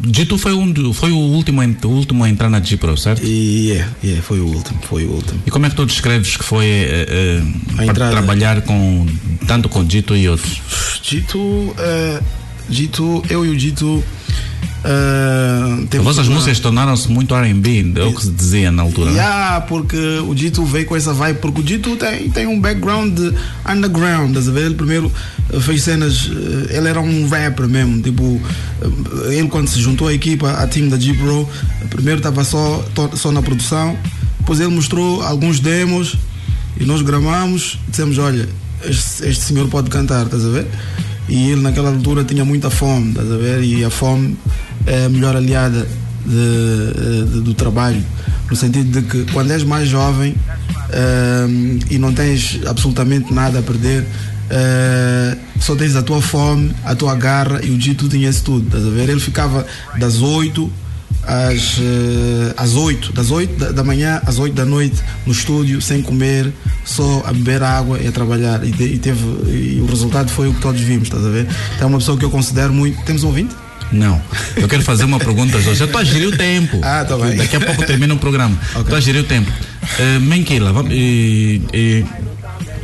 Dito foi, um, foi o, último, o último a entrar na Gipro, certo? Yeah, yeah, foi o último, foi o último. E como é que tu descreves que foi uh, uh, para trabalhar com tanto com Dito e outros? Dito, uh, Dito, eu e o Dito Uh, As vossas uma... músicas tornaram-se muito R&B, é o que se dizia na altura. Yeah, porque o Dito veio com essa vibe, porque o Dito tem, tem um background underground, estás a ver? Ele primeiro fez cenas, ele era um rapper mesmo, tipo, ele quando se juntou à equipa, a team da G-Pro, primeiro estava só, só na produção, depois ele mostrou alguns demos e nós gravamos, dissemos, olha, este, este senhor pode cantar, estás a ver? E ele naquela altura tinha muita fome, estás a ver? E a fome é a melhor aliada de, de, do trabalho, no sentido de que quando és mais jovem uh, e não tens absolutamente nada a perder, uh, só tens a tua fome, a tua garra e o Dito tinha isso tudo, estás a ver? Ele ficava das 8 às, uh, às 8, das 8 da, da, manhã às 8 da noite no estúdio, sem comer, só a beber água e a trabalhar. E, e teve, e o resultado foi o que todos vimos, estás a ver? Então é uma pessoa que eu considero muito. Temos um ouvinte? Não. Eu quero fazer uma pergunta, Jorge. Eu estou a gerir o tempo. Ah, tá bem. Daqui a pouco termina o programa. Estou okay. a gerir o tempo. Uh, Menquila, vamos,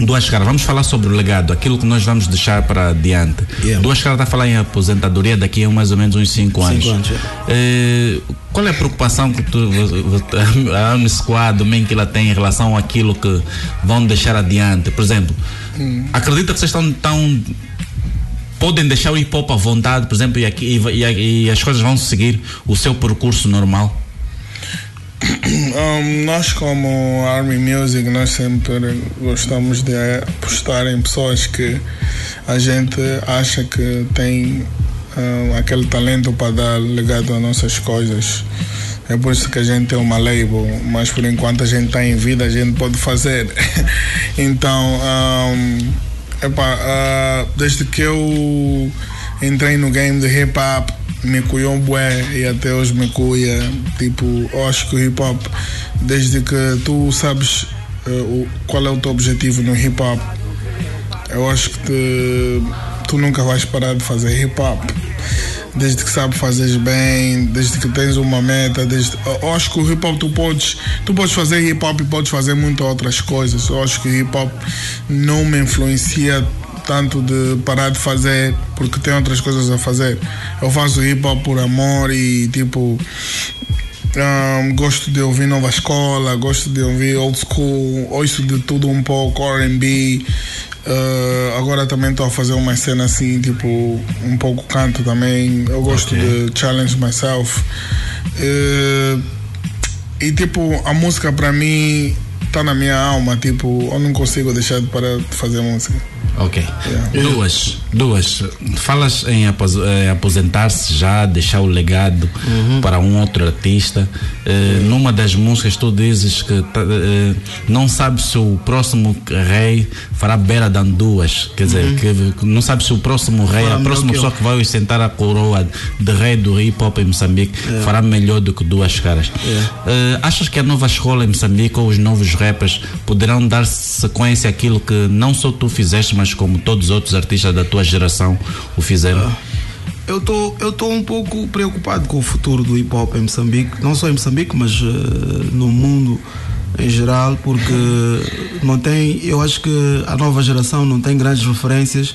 Duas caras, vamos falar sobre o legado, aquilo que nós vamos deixar para adiante. Yeah. Duas caras está a falar em aposentadoria daqui a mais ou menos uns 5 anos. Cinco anos uh, qual é a preocupação que tu, a o Menquila tem em relação àquilo que vão deixar adiante? Por exemplo, hum. acredita que vocês estão tão podem deixar o hip hop à vontade, por exemplo, e, aqui, e, e, e as coisas vão seguir o seu percurso normal? Um, nós como Army Music nós sempre gostamos de apostar em pessoas que a gente acha que tem um, aquele talento para dar legado às nossas coisas. É por isso que a gente tem uma label, mas por enquanto a gente está em vida, a gente pode fazer. então, um, epa, uh, desde que eu entrei no game de hip hop, me cuiou bué e até hoje me cuia. Tipo, acho que o hip hop, desde que tu sabes uh, o, qual é o teu objetivo no hip hop, eu acho que te, tu nunca vais parar de fazer hip hop. Desde que sabes fazer bem, desde que tens uma meta, desde, eu acho que o hip hop tu podes, tu podes fazer hip hop e podes fazer muitas outras coisas. Eu acho que hip hop não me influencia tanto de parar de fazer porque tem outras coisas a fazer. Eu faço hip hop por amor e tipo. Um, gosto de ouvir nova escola, gosto de ouvir old school, ouço de tudo um pouco, RB. Uh, agora também estou a fazer uma cena assim, tipo, um pouco canto também. Eu gosto okay. de challenge myself. Uh, e tipo, a música para mim tá na minha alma, tipo, eu não consigo deixar de parar de fazer música. Ok. Duas. Duas. Falas em eh, aposentar-se já, deixar o legado para um outro artista. Eh, Numa das músicas tu dizes que eh, não sabes se o próximo rei fará beira de duas. Quer dizer, Uhum. que, que não sabes se o próximo rei, Fará a próxima que pessoa que vai ostentar a coroa de rei do hip hop em Moçambique É. fará melhor do que duas caras. Eh, achas que a nova escola em Moçambique ou os novos rappers poderão dar sequência àquilo que não só tu fizeste, mas como todos os outros artistas da tua geração o fizeram? Eu tô, eu tô um pouco preocupado com o futuro do hip hop em Moçambique, não só em Moçambique, mas eh, no mundo em geral, porque não tem, eu acho que a nova geração não tem grandes referências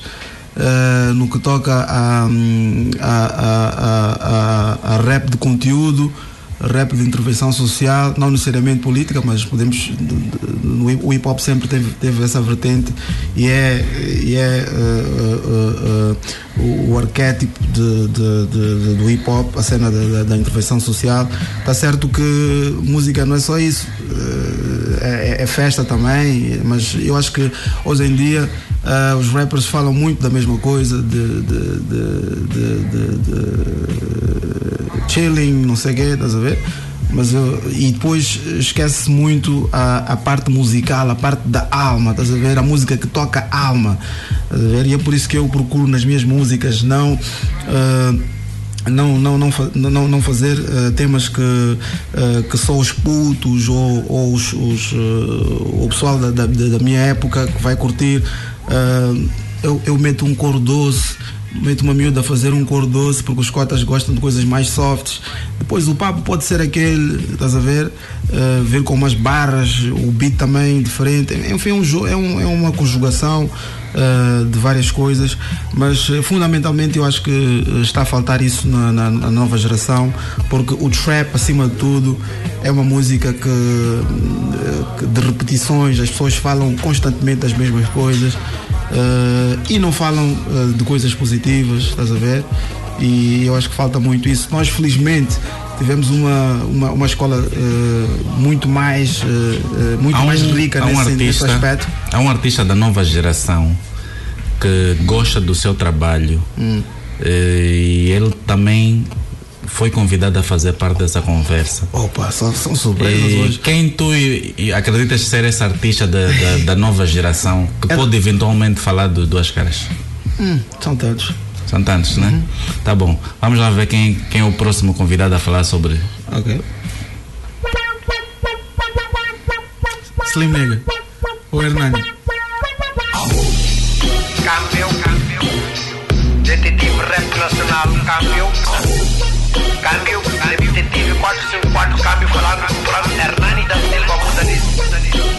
eh, no que toca hum, a, a, a, a, a rap de conteúdo, rap de intervenção social, não necessariamente política, mas podemos o hip hop sempre teve, teve essa vertente e é, e é eh, eh, eh, eh, o, arquétipo de, de- de- do hip hop, a cena da, da- intervenção social. Está certo que música não é só isso, eh, é, é festa também, mas eu acho que hoje em dia eh, os rappers falam muito da mesma coisa, de, de, de, de- de- de chilling, não sei o quê, estás a ver? Mas eu, e depois esquece muito a, a parte musical, a parte da alma, estás a ver? A música que toca a alma, estás a ver? E é por isso que eu procuro nas minhas músicas não. ah, não, não, não, não, não fazer ah, temas que, ah, que só os putos ou, ou os, os, ah, o pessoal da, da, da minha época que vai curtir. eu, eu meto um coro doce, meto uma miúda a fazer um coro doce porque os cotas gostam de coisas mais softs. Depois o papo pode ser aquele, estás a ver? Ah, ver com umas barras, o beat também diferente. Enfim, é, um, é, um, é uma conjugação ah, de várias coisas, mas eh, fundamentalmente eu acho que está a faltar isso na, na- na nova geração, porque o trap, acima de tudo, é uma música que, que de repetições, as pessoas falam constantemente das mesmas coisas. Eh, e não falam eh, de coisas positivas, estás a ver? E eu acho que falta muito isso. Nós, felizmente, tivemos uma, uma, uma escola eh, muito mais, muito um- mais rica há um nesse, nesse artista, aspecto. Há um artista da nova geração que gosta do seu trabalho Hum. e ele também foi convidado a fazer parte dessa conversa. Opa, são, são surpresas E hoje. quem tu e- e acreditas ser esse artista da, da, da nova geração que É- pode eventualmente falar do Duas Caras? Hum, são tantos. São tantos, né? Uhum. Tá bom. Vamos lá ver quem, quem é o próximo convidado a falar sobre. Ok. Slim Nigga. O Hernani. Câmbio, câmbio. Detetive Rap Nacional, câmbio. Câmbio, detetive 454, câmbio falando Hernani da Silva.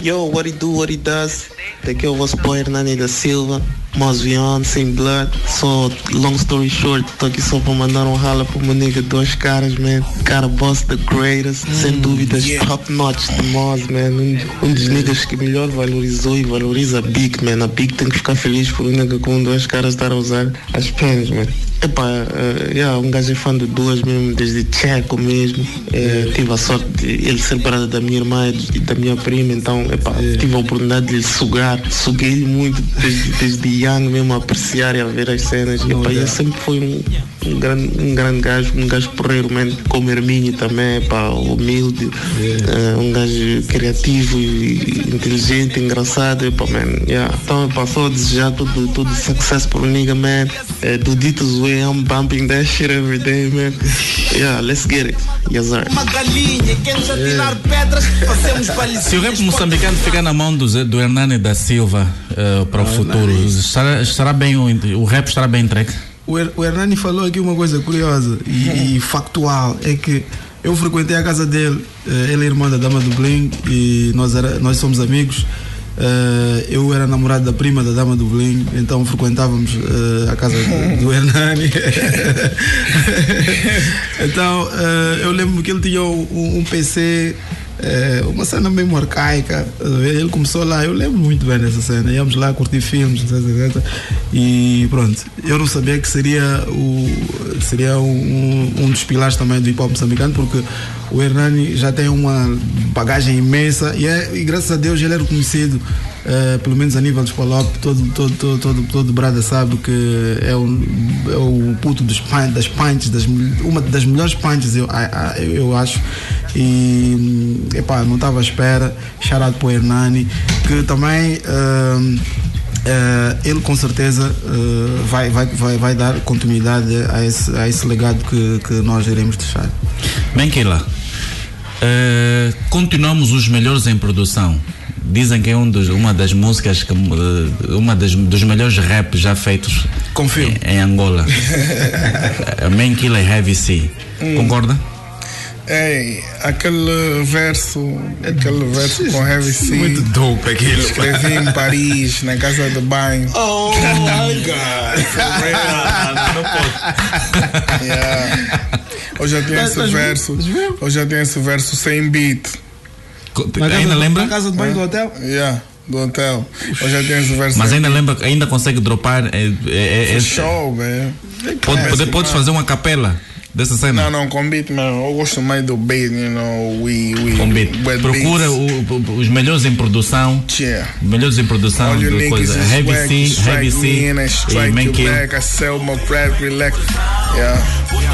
Yo, what he do, what he does. Daqui é o vosso boy Hernani da Silva, Mosvion, Sem Blood. So, long story short, tô aqui só pra mandar um rala pro meu nigga Dois Caras, man. Cara, boss the greatest, sem dúvidas, top notch de Mos, man. Um, um dos niggas que melhor valorizou e valoriza a Big, man. A Big tem que ficar feliz por um nigga com dois caras estar a usar as penas, man. Epá, eh, yeah, um gajo é fã de duas mesmo, desde Tcheco mesmo. Eh, tive a sorte de ele ser brother da minha irmã e da minha prima, então epá, tive a oportunidade de lhe sugar. Suguei muito desde, desde young mesmo a apreciar e a ver as cenas. E, epá, ele sempre foi um, um, grande, um grande gajo, um gajo porreiro, man, como Hermínio também, epá, humilde, eh, um gajo criativo e inteligente, engraçado. Epá, man, yeah. Então, epá, só desejar tudo, tudo sucesso pro nigga, man. Eh, do Dito's way, I'm bumping that shit every day, man. Yeah, let's get it. Yes, sir. Uma galinha, queremos atirar pedras, fazemos balizinhas. Se o rap moçambicano ficar na mão do, Zé- do Hernani da Silva eh, para o futuro, estará, estará bem, o, o rap estará bem entregue? O, Her- o Hernani falou aqui uma coisa curiosa e, e factual: é que eu frequentei a casa dele, eh, ele é irmã da Dama do Bling e nós, era, nós somos amigos. Eh, eu era namorado da prima da Dama do Bling, então frequentávamos eh, a casa do, Hernani. então eh, eu lembro que ele tinha um, um PC É, uma cena mesmo arcaica. Ele começou lá, eu lembro muito bem dessa cena. Íamos lá curtir filmes, etc, etc. E pronto, eu não sabia que seria, o, seria um, um dos pilares também do hip hop moçambicano, porque o Hernani já tem uma bagagem imensa e, é, e graças a Deus ele é reconhecido. Eh, pelo menos a nível de Palop, todo, todo, todo, todo, todo brada sabe que é o, é o puto dos das punches, das, uma das melhores punches, eu, eu, eu acho. E epá, não estava à espera. Charado para o Hernani, que também. eh, ele com certeza eh, vai, vai, vai, vai dar continuidade a esse, a esse legado que, que nós iremos deixar. Bem, Keila, eh, continuamos os melhores em produção. Dizem que é um dos, uma das músicas, que, eh, uma das, dos melhores raps já feitos Confirmo. Em, em Angola. A Main Killer é Heavy C. Hum. Concorda? Ei, aquele verso, aquele verso com Heavy C. Muito dope aquilo. Escrevi em Paris, na casa de banho. Oh my God! Não pode. Yeah. Hoje eu tenho esse verso. Hoje eu tenho esse verso sem beat. Na casa Ainda do- lembra? Na casa de banho do hotel? Yeah, do hotel. Hoje eu tenho Mas ainda lembra, ainda consegue dropar. É, é, é, é- show, man. pode, É, podes fazer uma capela dessa cena? Não, não, com beat, mano. Eu gosto mais do beat, you know. We, we, Com beat. Procura o- os melhores em produção. Yeah. Melhores em produção de coisa. is Heavy whack, C, Heavy C e you Kill. back. I sell my crack, relax. Yeah. Yeah. All you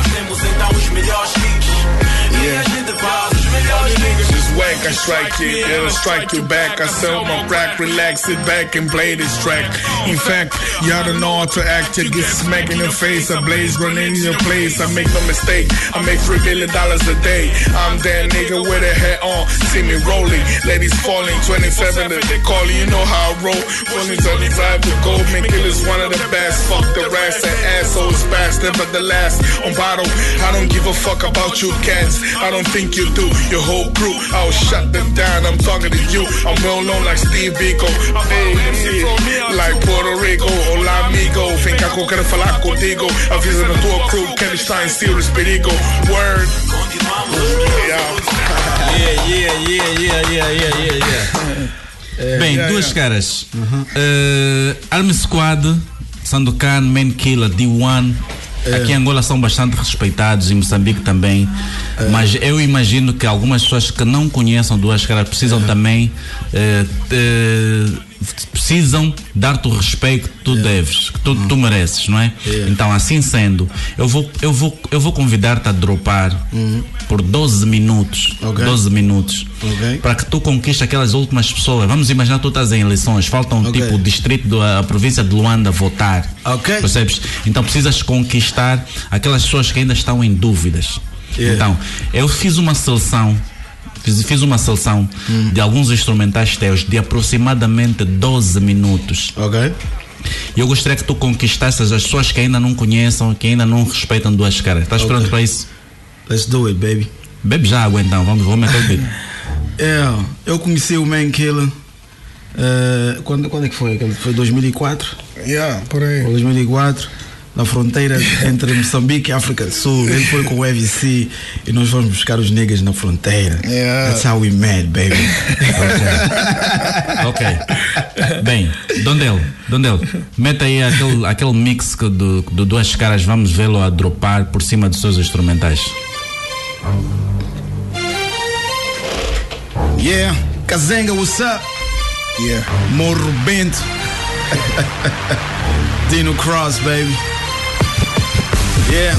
niggas is whack, I strike you, then strike you back. I sell my crack, relax, sit back and play this track. In fact, y'all don't know how to act, you get smacked in your face. I blaze grenade in your place, I make no mistake. I make three billion dollars a day. I'm that nigga with a hat on, see me rolling. Ladies falling, 27 that they calling, you know how I roll. Falling 35 with gold, man, killer's one of the best. Fuck the rest and assholes fast, nevertheless. On bottle, I don't give a fuck about you cats. I don't think you do. Your whole crew, I'll shut them down. I'm talking to you. I'm well known like Steve Biko. Hey, like Puerto Rico, hola amigo. Finca que eu quero falar contigo. Avisa na tua crew eles estão em serious perigo. Word. Yeah, yeah, yeah, yeah, yeah, yeah, yeah, yeah. Bem, Yeah, duas yeah. caras. Uh, Army Squad, Sandokan, Man Killer, D1. Aqui em Angola são bastante respeitados, em Moçambique também. Mas eu imagino que algumas pessoas que não conheçam Duas Caras precisam também. eh, eh, precisam dar-te o respeito que tu deves, que tu, tu mereces, não é? Então, assim sendo, eu vou, eu vou, eu vou convidar-te a dropar por 12 minutos. 12 minutos. Para que tu conquistes aquelas últimas pessoas. Vamos imaginar que tu estás em eleições, faltam Ok. tipo o distrito da província de Luanda votar. Percebes? Então precisas conquistar aquelas pessoas que ainda estão em dúvidas. Yeah. Então, eu fiz uma seleção. Fiz, fiz uma seleção de alguns instrumentais teus de aproximadamente 12 minutos. Ok. E eu gostaria que tu conquistasses as pessoas que ainda não conheçam, que ainda não respeitam duas caras. Estás Ok. pronto para isso? Let's do it, baby. Bebe já água então, vamos, vamos meter o beat. É, eu conheci o Man Killer. eh, quando, quando é que foi? Foi 2004? Yeah, por aí. Foi 2004. Na fronteira entre Moçambique e África do Sul. Ele foi com o EVC e nós fomos buscar os niggas na fronteira. Yeah. That's how we met, baby. Ok. Bem, Dondel, Dondel, mete aí aquele, aquele mix que do, do duas caras, vamos vê-lo a dropar por cima dos seus instrumentais. Yeah, Kazenga, what's up? Yeah. Morro Bento. Dino Cross, baby. Yeah.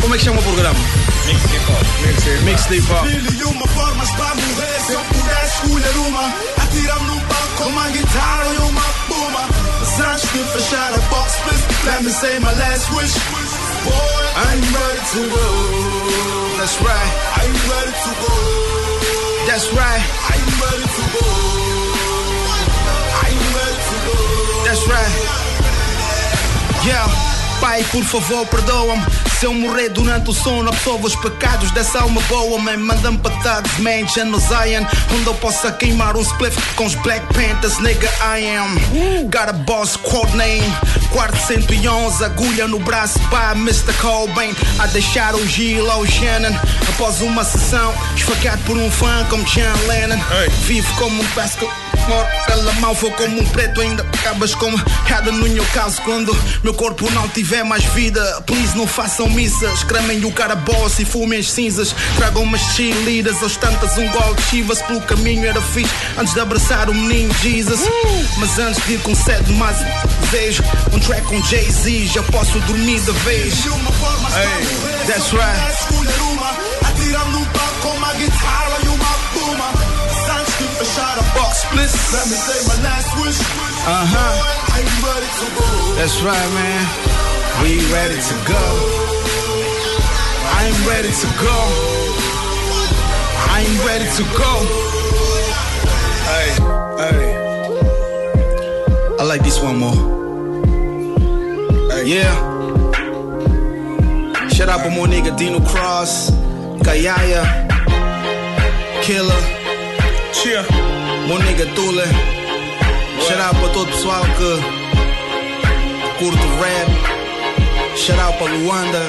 Como é que chama o programa? Mix hip hop. Mix hip hop. Mil e uma formas para morrer Se eu pudesse escolher uma Atira-me num palco com uma guitarra e uma puma Mas antes de fechar a box please Let me say my last wish Boy, I'm ready to go That's right. I'm ready to go That's right. I'm ready to go I'm ready to go That's right. Yeah. Pai, por favor, perdoa-me. Se eu morrer durante o sono, absolvo os pecados dessa alma boa, man. Manda-me para thugs, man, no Zion. Onde eu possa queimar um spliff com os Black Panthers, nigga, I am. Got a boss, quote name. Quarto 111, agulha no braço, pá, Mr. Cobain. A deixar o Gil ao Shannon. Após uma sessão, esfaqueado por um fã como John Lennon. Vivo como um pesco. Moro pela mão, vou como um preto, ainda acabas como cada no meu caso. Quando meu corpo não tiver mais vida, please não façam missas. Cremem o cara boss e fumem as cinzas. Tragam umas cheerleaders, aos tantas um gol de chivas. Pelo caminho era fixe, antes de abraçar o menino Jesus. Mas antes de ir com sede, mais desejo. Um track com Jay-Z, já posso dormir de vez. Hey, that's right. Escolher uma, num palco com uma guitarra fechar a box split, let me say my last wish. Uh huh. I'm ready to go. That's right, man. We ready to go. I'm ready to go. I'm ready to go. Hey, hey. I like this one more. Yeah. Shout out pro meu nigga Dino Cross, Kayaya, Killer, Cheer. Meu nigga Tule. Shout out pra todo o pessoal que curte rap. Shout out pra Luanda.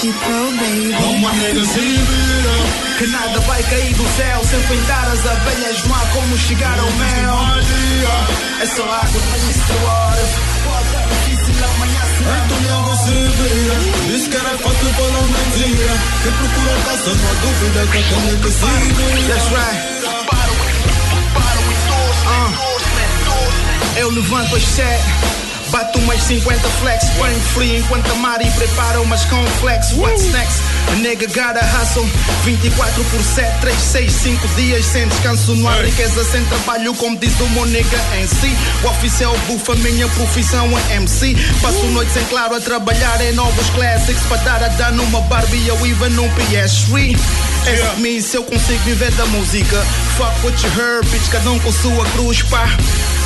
G-Pro, baby. Nega se vira. Que nada vai cair do céu sem pintar as abelhas, não há como chegar ao mel. É só água, mas isso hora. Então se vira. Diz que era fácil falar mentira. Quem procura caça, não há dúvida que a caneta se vira. That's right. Uh. Eu levanto as sete. Bato umas 50 flex, bem free enquanto a Mari prepara umas com flex. What's next? A nigga gotta hustle 24 por 7, 3, 6, 5 dias sem descanso. Não há riqueza sem trabalho, como diz o meu nigga em si. O oficial bufa, minha profissão é MC. Passo noites em claro a trabalhar em novos classics para dar a dar numa Barbie ou even num PS3. Ask me se eu consigo viver da música. Fuck what you heard, bitch, cada um com sua cruz, pá.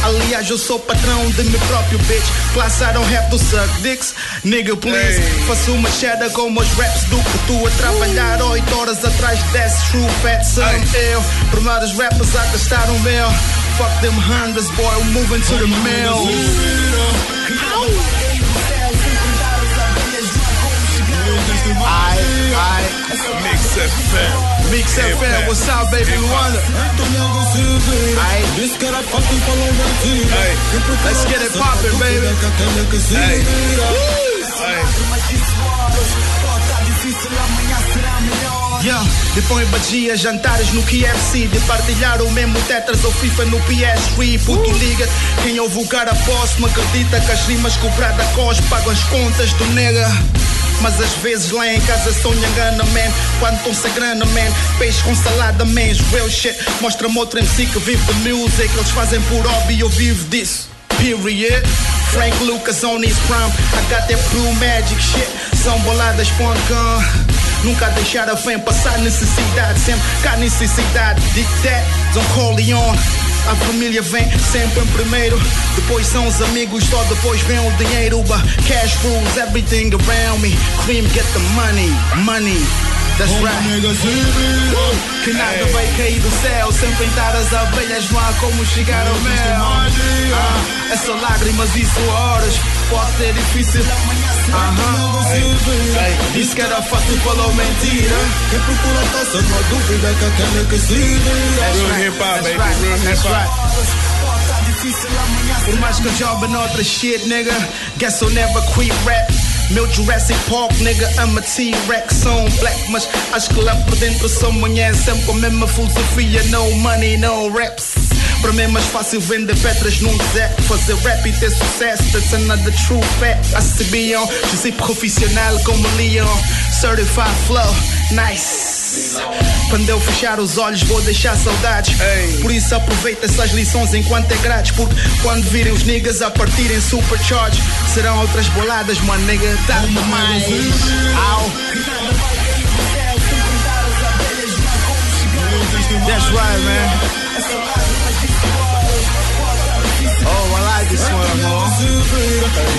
Aliás, eu sou patrão de meu próprio bitch. Class I don't have to suck dicks. Nigga, please. Faço uma cheddar com meus raps do que tu a trabalhar 8 horas atrás desse true fat son. Eu, primeiros rappers a gastar um mel. Fuck them hundreds, boy, I'm moving to the mill. I, I, Mix FM. Mix FM, what's up, baby Luanda? Hey. Let's get it poppin', baby. Hey. Yeah. Depois badia, jantares no KFC De partilhar o mesmo Tetras ou FIFA no PS3 Puto liga, quem ouve o cara próximo Acredita que as rimas cobrada cos Pagam as contas do nega mas às vezes lá em casa sonha engana, man. Quando estão grana, man. Peixe com salada, man. Real shit. Mostra-me outro MC que vive de music. Eles fazem por hobby, eu vivo disso. Period. Frank Lucas on his prime. I got that blue magic shit. São boladas com Nunca deixar a fé passar necessidade. Sempre cá necessidade. Dick that, Don Corleone a família vem sempre em primeiro. Depois são os amigos, só depois vem o dinheiro. But cash rules everything around me. Cream get the money, money. That's right. Que nada vai cair do céu Sem pintar as abelhas. Não há como chegar ao mel. ah, É só lágrimas e suores Pode ser difícil. Aham. Disse que era fácil, falou mentira. Quem procura caça, não há dúvida que aquela que se vira. That's Real hip hop, baby. that's right. Por mais que eu jobe noutra shit, nigga Guess I'll never quit rap. Meu Jurassic Park, nigga, I'm a T-Rex. Sou um black, mas acho que lá por dentro sou manhã Sempre com a mesma filosofia No money, no raps Para mim é mais fácil vender pedras num deserto Fazer rap e ter sucesso. That's another true fact. I see beyond Je suis profissional como Leon. Certified flow, nice. Quando eu fechar os olhos vou deixar saudades. Por isso aproveita essas lições enquanto é grátis Porque quando virem os niggas a partirem supercharge Serão outras boladas, my nigga, tá mais. Au. That's right, man Oh, I like Isso foi amor.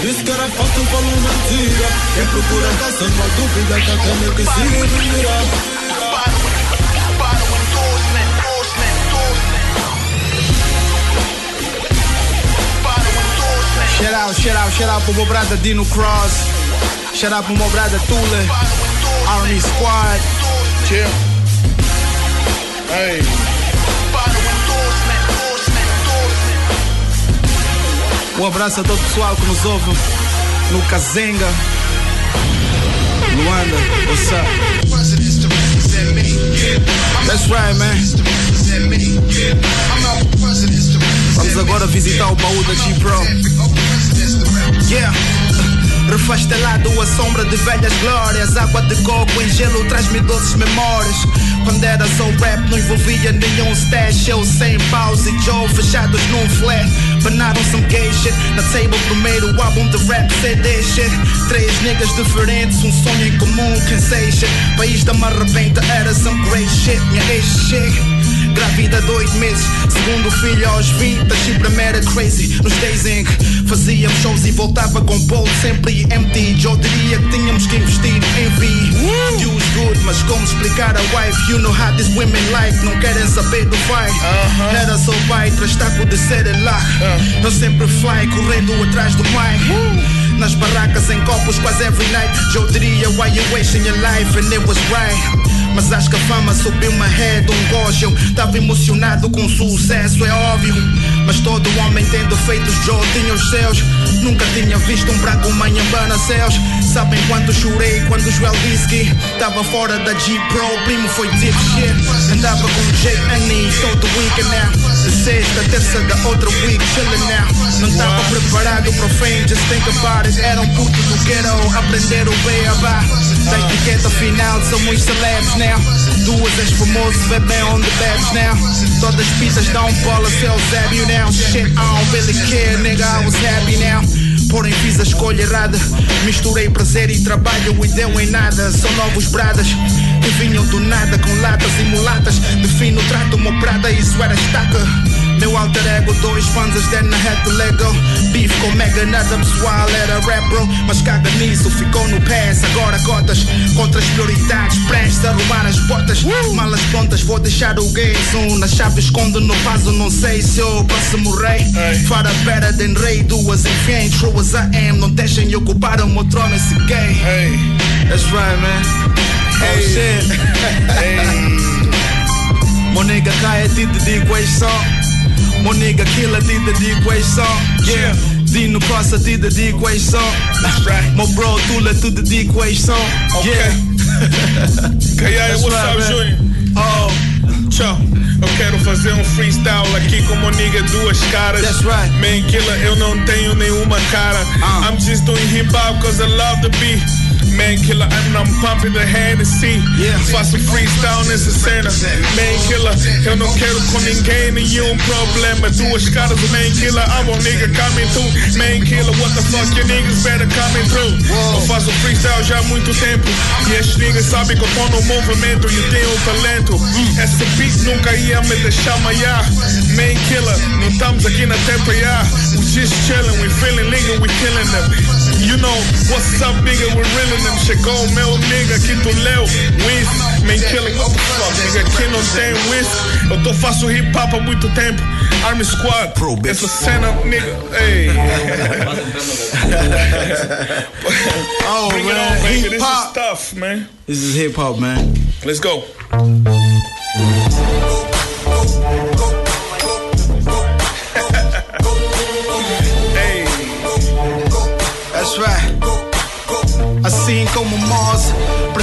Disse que era fácil, falou mentira. Quem procura caça, não há dúvida que a câmera que siga e virar. Shout out, shout out, shout out pro meu brother Dino Cross. Shout out pro meu brother Tule. Army Squad. Chill. Hey. Um abraço a todo o pessoal que nos ouve no Kazenga. Luanda, what's up? That's right, man. Vamos agora visitar o baú da G-Pro. Yeah. Refastelado a sombra de velhas glórias. Água de coco em gelo traz-me doces memórias. Quando era só rap não envolvia nenhum stash. Eu sem pause e Joe fechados num flat Banaram some gay shit Na table primeiro álbum de rap CD shit Três niggas diferentes, um sonho em comum Quem sei shit, país da me arrebenta Era some great shit, minha ex shit Grávida dois meses, segundo filho aos 20 A primeira crazy, nos days em que Fazíamos shows e voltava com bolo sempre empty. Eu diria que tínhamos que investir em V. Use good, mas como explicar a wife? You know how these women like, não querem saber do fight Era só pai, trastaco de ser lá. Eu sempre fly, correndo atrás do mic nas barracas em copos quase every night. Eu diria why you wasting your life? And it was right Mas acho que a fama subiu uma head, um Eu tava emocionado com o sucesso, é óbvio Mas todo homem tem defeitos, Joe tinha os seus. Nunca tinha visto um branco manhambana céus Sabem quanto chorei quando Joel disse que Tava fora da G-Pro, primo foi deep shit. Andava com J. Annie todo weekend now De sexta, terça da outra week, chillin' now Não tava preparado pro fame, just think about it. Era um puto do ghetto, aprender o beabá Da etiqueta final, são muitos celebs now Duas és famoso, bebê on the beds now Todas as pistas dão bola, seu Zébio now Shit, I don't really care, nigga, I was happy now. Porém fiz a escolha errada. Misturei prazer e trabalho e deu em nada. São novos bradas que vinham do nada Com latas e mulatas. Defino, trato uma prada, isso era estaca meu alter ego, dois then I had to let go. Beef com mega, nada pessoal, era rap bro. Mas caga nisso, ficou no pass Agora cotas, contra as prioridades Presta a roubar as botas. Malas prontas, vou deixar o gay um. Na chave escondo no vaso, não sei se eu próximo rei. Fara better than rei, duas enfim True as I am, não deixem ocupar o meu trono esse gay. That's right man. Oh shit. Mon nigga Kaya did the equation Mon nigga Killer did the equation Yeah Dino Costa did the equation That's right Mo bro Tula to the equation Yeah Kaya, That's what's right, up, man. Júnior? Oh Tchau. Eu quero fazer um freestyle aqui com nigga duas caras. That's right. Uh. Man killer, eu não tenho nenhuma cara. I'm just doing hip hop cause I love the beat. Man killer, and I'm pumping the Hennessy. Yeah. Faço freestyle nessa cena. Man killer, eu não quero com ninguém nenhum problema. Duas caras do man killer, I'm a nigga coming through. Man killer, what the fuck, you niggas better coming through. Eu faço freestyle já há muito tempo. E estes niggas sabem que eu tô no movimento e tenho o talento. Essa beat nunca ia me deixar maiar. Man killer, não estamos aqui na tempo, yeah. We just chillin', we feeling nigga, we killing them. You know, what's up, nigga, We're reeling them. Chegou o meu nigga que tu leu, Wiz. Man killer, what the fuck, nigga, aqui não tem Wiz. Eu tô faço hip hop há muito tempo. Army Squad, Pro essa cena, nigga, hey. Oh Bring it man, on, baby, this is tough, man. This is hip hop man Let's go.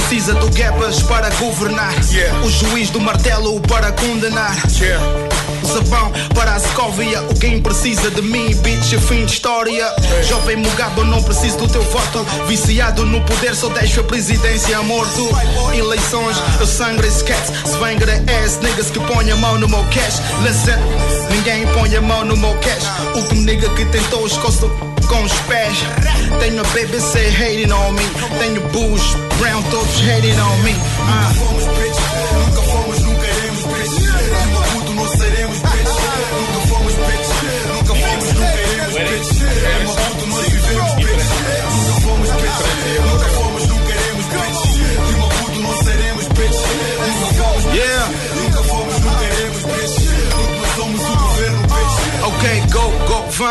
Precisa do Guepas para governar. O juiz do martelo para condenar. O sabão para a Scóvia. O game precisa de mim, bitch, é fim de história. Jovem Mugabe, eu não preciso do teu voto. Viciado no poder, só deixo a presidência morto. Eleições, eu sangro esse cats. Se vem ass niggas que põe a mão no meu cash. Listen, ninguém põe a mão no meu cash. Último nigga que tentou escoço com os pés. Tenho a BBC hating on me. Tenho Bush, Brown, todos hating on me. Ah.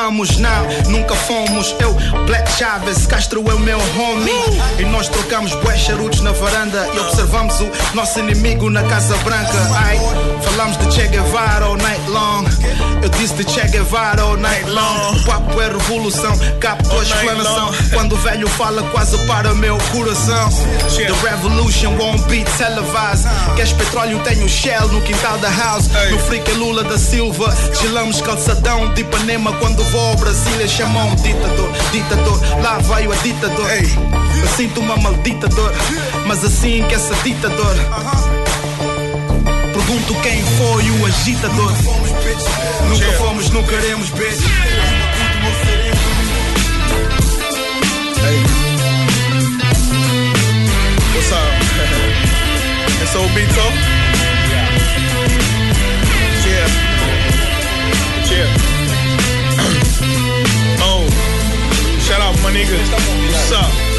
Vamos, não, nunca fomos. Eu, Black Chaves, Castro é o meu homie. E nós trocamos bué charutos na varanda e observamos o nosso inimigo na Casa Branca. Ai, falamos de Che Guevara all night long. Eu disse de Che Guevara all night long. O papo é revolução, captou a explanação. Quando o velho fala, quase para meu coração. The revolution won't be televised. Queres petróleo? Tenho Shell no quintal da house. No freak é Lula da Silva. Chilamos calçadão de Ipanema quando vou ao Brasília. Chamam ditador, ditador. Lá vai o ditador. Eu sinto uma maldita dor, mas assim que essa ditador. Pergunto quem foi o agitador. Nunca fomos, não queremos, bitch. What's up? It's old Beto? Yeah. Yeah. Nigga. What's up?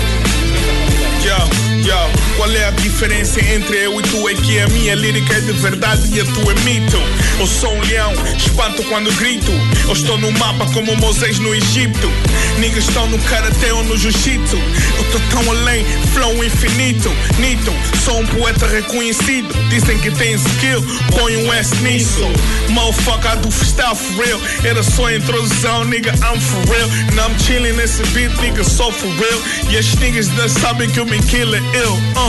Qual é a diferença entre eu e tu? É que a minha lírica é de verdade e a tua é mito. Eu sou um leão, espanto quando grito. Eu estou no mapa como Moisés no Egito. Niggas estão no karatê ou no jiu-jitsu. Eu tô tão além, flow infinito. Nito, sou um poeta reconhecido. Dizem que tem skill, põe um S nisso. Motherfucker do freestyle for real. Era só introdução, nigga, I'm for real. And I'm chilling nesse beat, nigga, só for real. E as niggas já sabem que eu me kill é ill. Uh.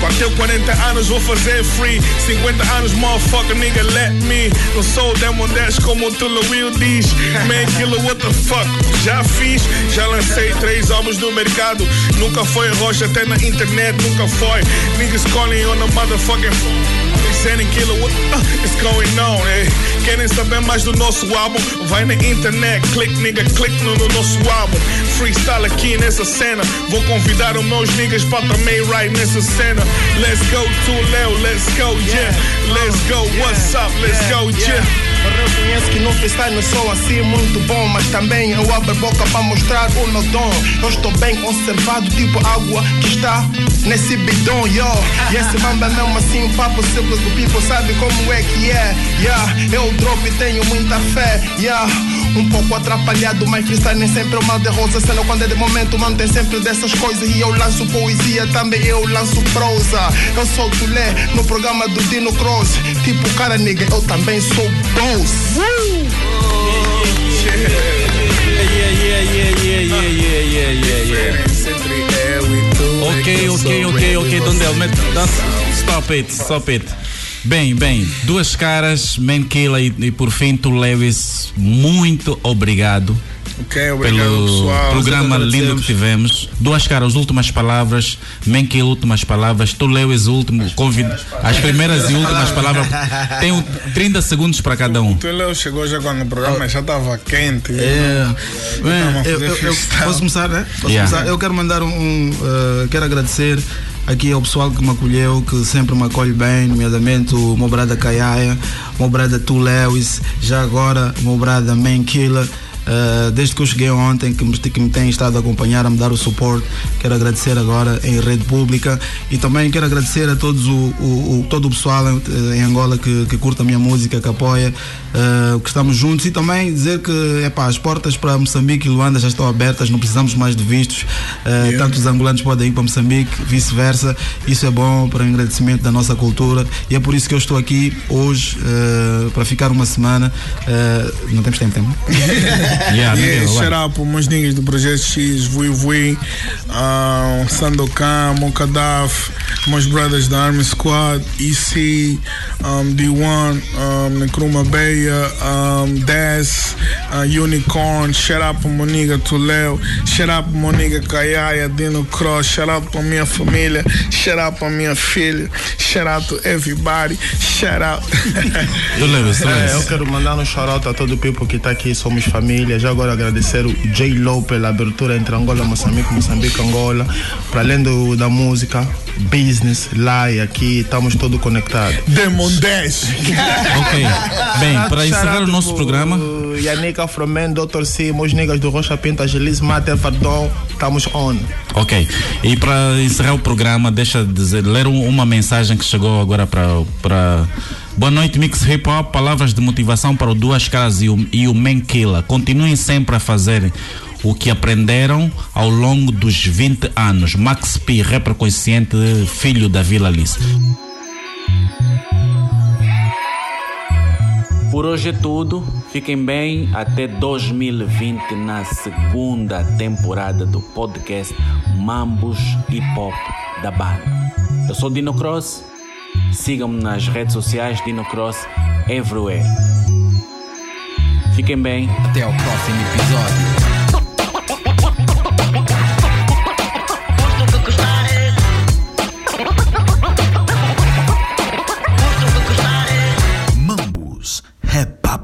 Bateu 40 anos, vou fazer free. 50 anos, motherfucker, nigga, let me. Não sou demo 10 como o Tula Will diz. Man, killer, what the fuck? Já fiz, já lancei três álbuns no mercado. Nunca foi rocha, até na internet, nunca foi. Niggas calling on a motherfucking Sending killer, what uh, is going on, eh? Querem saber mais do nosso álbum? Vai na internet, click, nigga, click no, no nosso álbum. Freestyle aqui nessa cena. Vou convidar os meus niggas para também ride nessa cena. Let's go to Leo, let's go, yeah. Let's go, what's up, let's go, yeah. Reconheço que no freestyle não sou assim muito bom, mas também eu abro boca para mostrar o meu dom. Eu estou bem conservado, tipo água que está nesse bidon, yo. E esse mamba é assim, um papo simples do people sabe como é que é, yeah. Eu drop e tenho muita fé, yeah. Um pouco atrapalhado, mas freestyle nem sempre é uma de rosa. Cena quando é de momento, mano, tem sempre dessas coisas. E eu lanço poesia, também eu lanço prosa. Eu sou Tulé no programa do Dino Cross. Tipo, cara, nigga, eu também sou boss. Ok, ok, ok, ok, Dondel, that's- stop it, stop it. Bem, bem, duas caras, Mankilla e, e por fim tu Lewis, muito obrigado. Ok, obrigado, pelo pessoal. programa lindo que tivemos. Duas caras, últimas palavras, Mankilla, últimas palavras, tu Lewis, último, convid... as primeiras e últimas palavras. Tenho 30 segundos para cada um. Tu Leo chegou já quando o programa já estava quente. É. Bem, eu, eu- eu posso começar, né? Posso Yeah. começar? Eu quero mandar um. um, uh, quero agradecer aqui ao pessoal que me acolheu, que sempre me acolhe bem, nomeadamente o meu brada Kayaya, o meu brada Tu Lewis, já agora o meu brada. Uh, desde que eu cheguei ontem, que me, que me têm estado a acompanhar, a me dar o suporte, quero agradecer agora em rede pública. E também quero agradecer a todos o, o- o- todo o pessoal em, em Angola que, que curta a minha música, que apoia, uh, que estamos juntos. E também dizer que epá, as portas para Moçambique e Luanda já estão abertas, não precisamos mais de vistos, uh, tanto os angolanos podem ir para Moçambique, vice-versa, isso é bom para o engrandecimento da nossa cultura. E é por isso que eu estou aqui hoje uh, para ficar uma semana. Uh, não temos tempo, tempo. Yeah, yeah, vai. shout out para meus niggas do Projeto X, Vui Vui, um, Sandokan, Mokadaf, meus brothers da Army Squad, EC, um, D1, um, Nkrumah Beia, um, Daz, uh, Unicorn, shout out para meu nigga Tuleu, shout out para meu nigga Kayaya, Dino Cross, shout out para minha família, shout out para minha filha, shout out to everybody, shout out. Lewis, tu É, eu quero mandar um shout-out a todo o people que está aqui, somos família. Já agora agradecer o J. Lo pela abertura entre Angola, Moçambique, Moçambique, Angola. Para além do, da música, business, lá e aqui, estamos todos conectados. Demon 10. Ok. Bem, para encerrar o nosso programa. Yannick Afroman, Dr. C, meus niggas do Rocha Pinto, Angelis, Mate, Vardon, estamos on. Ok. E para encerrar o programa, deixa de dizer, ler um- uma mensagem que chegou agora para para Boa noite, Mix Hip Hop. Palavras de motivação para o Duas Caras e o, e o Man Killer. Continuem sempre a fazer o que aprenderam ao longo dos 20 anos. Max P, rapper consciente, filho da Vila Alice. Por hoje é tudo. Fiquem bem até 2020 na segunda temporada do podcast Mambos Hip Hop da banda. Eu sou Dino Cross. Sigam-me nas redes sociais Dino Cross Everywhere. Fiquem bem. Até ao próximo episódio.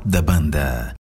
da banda.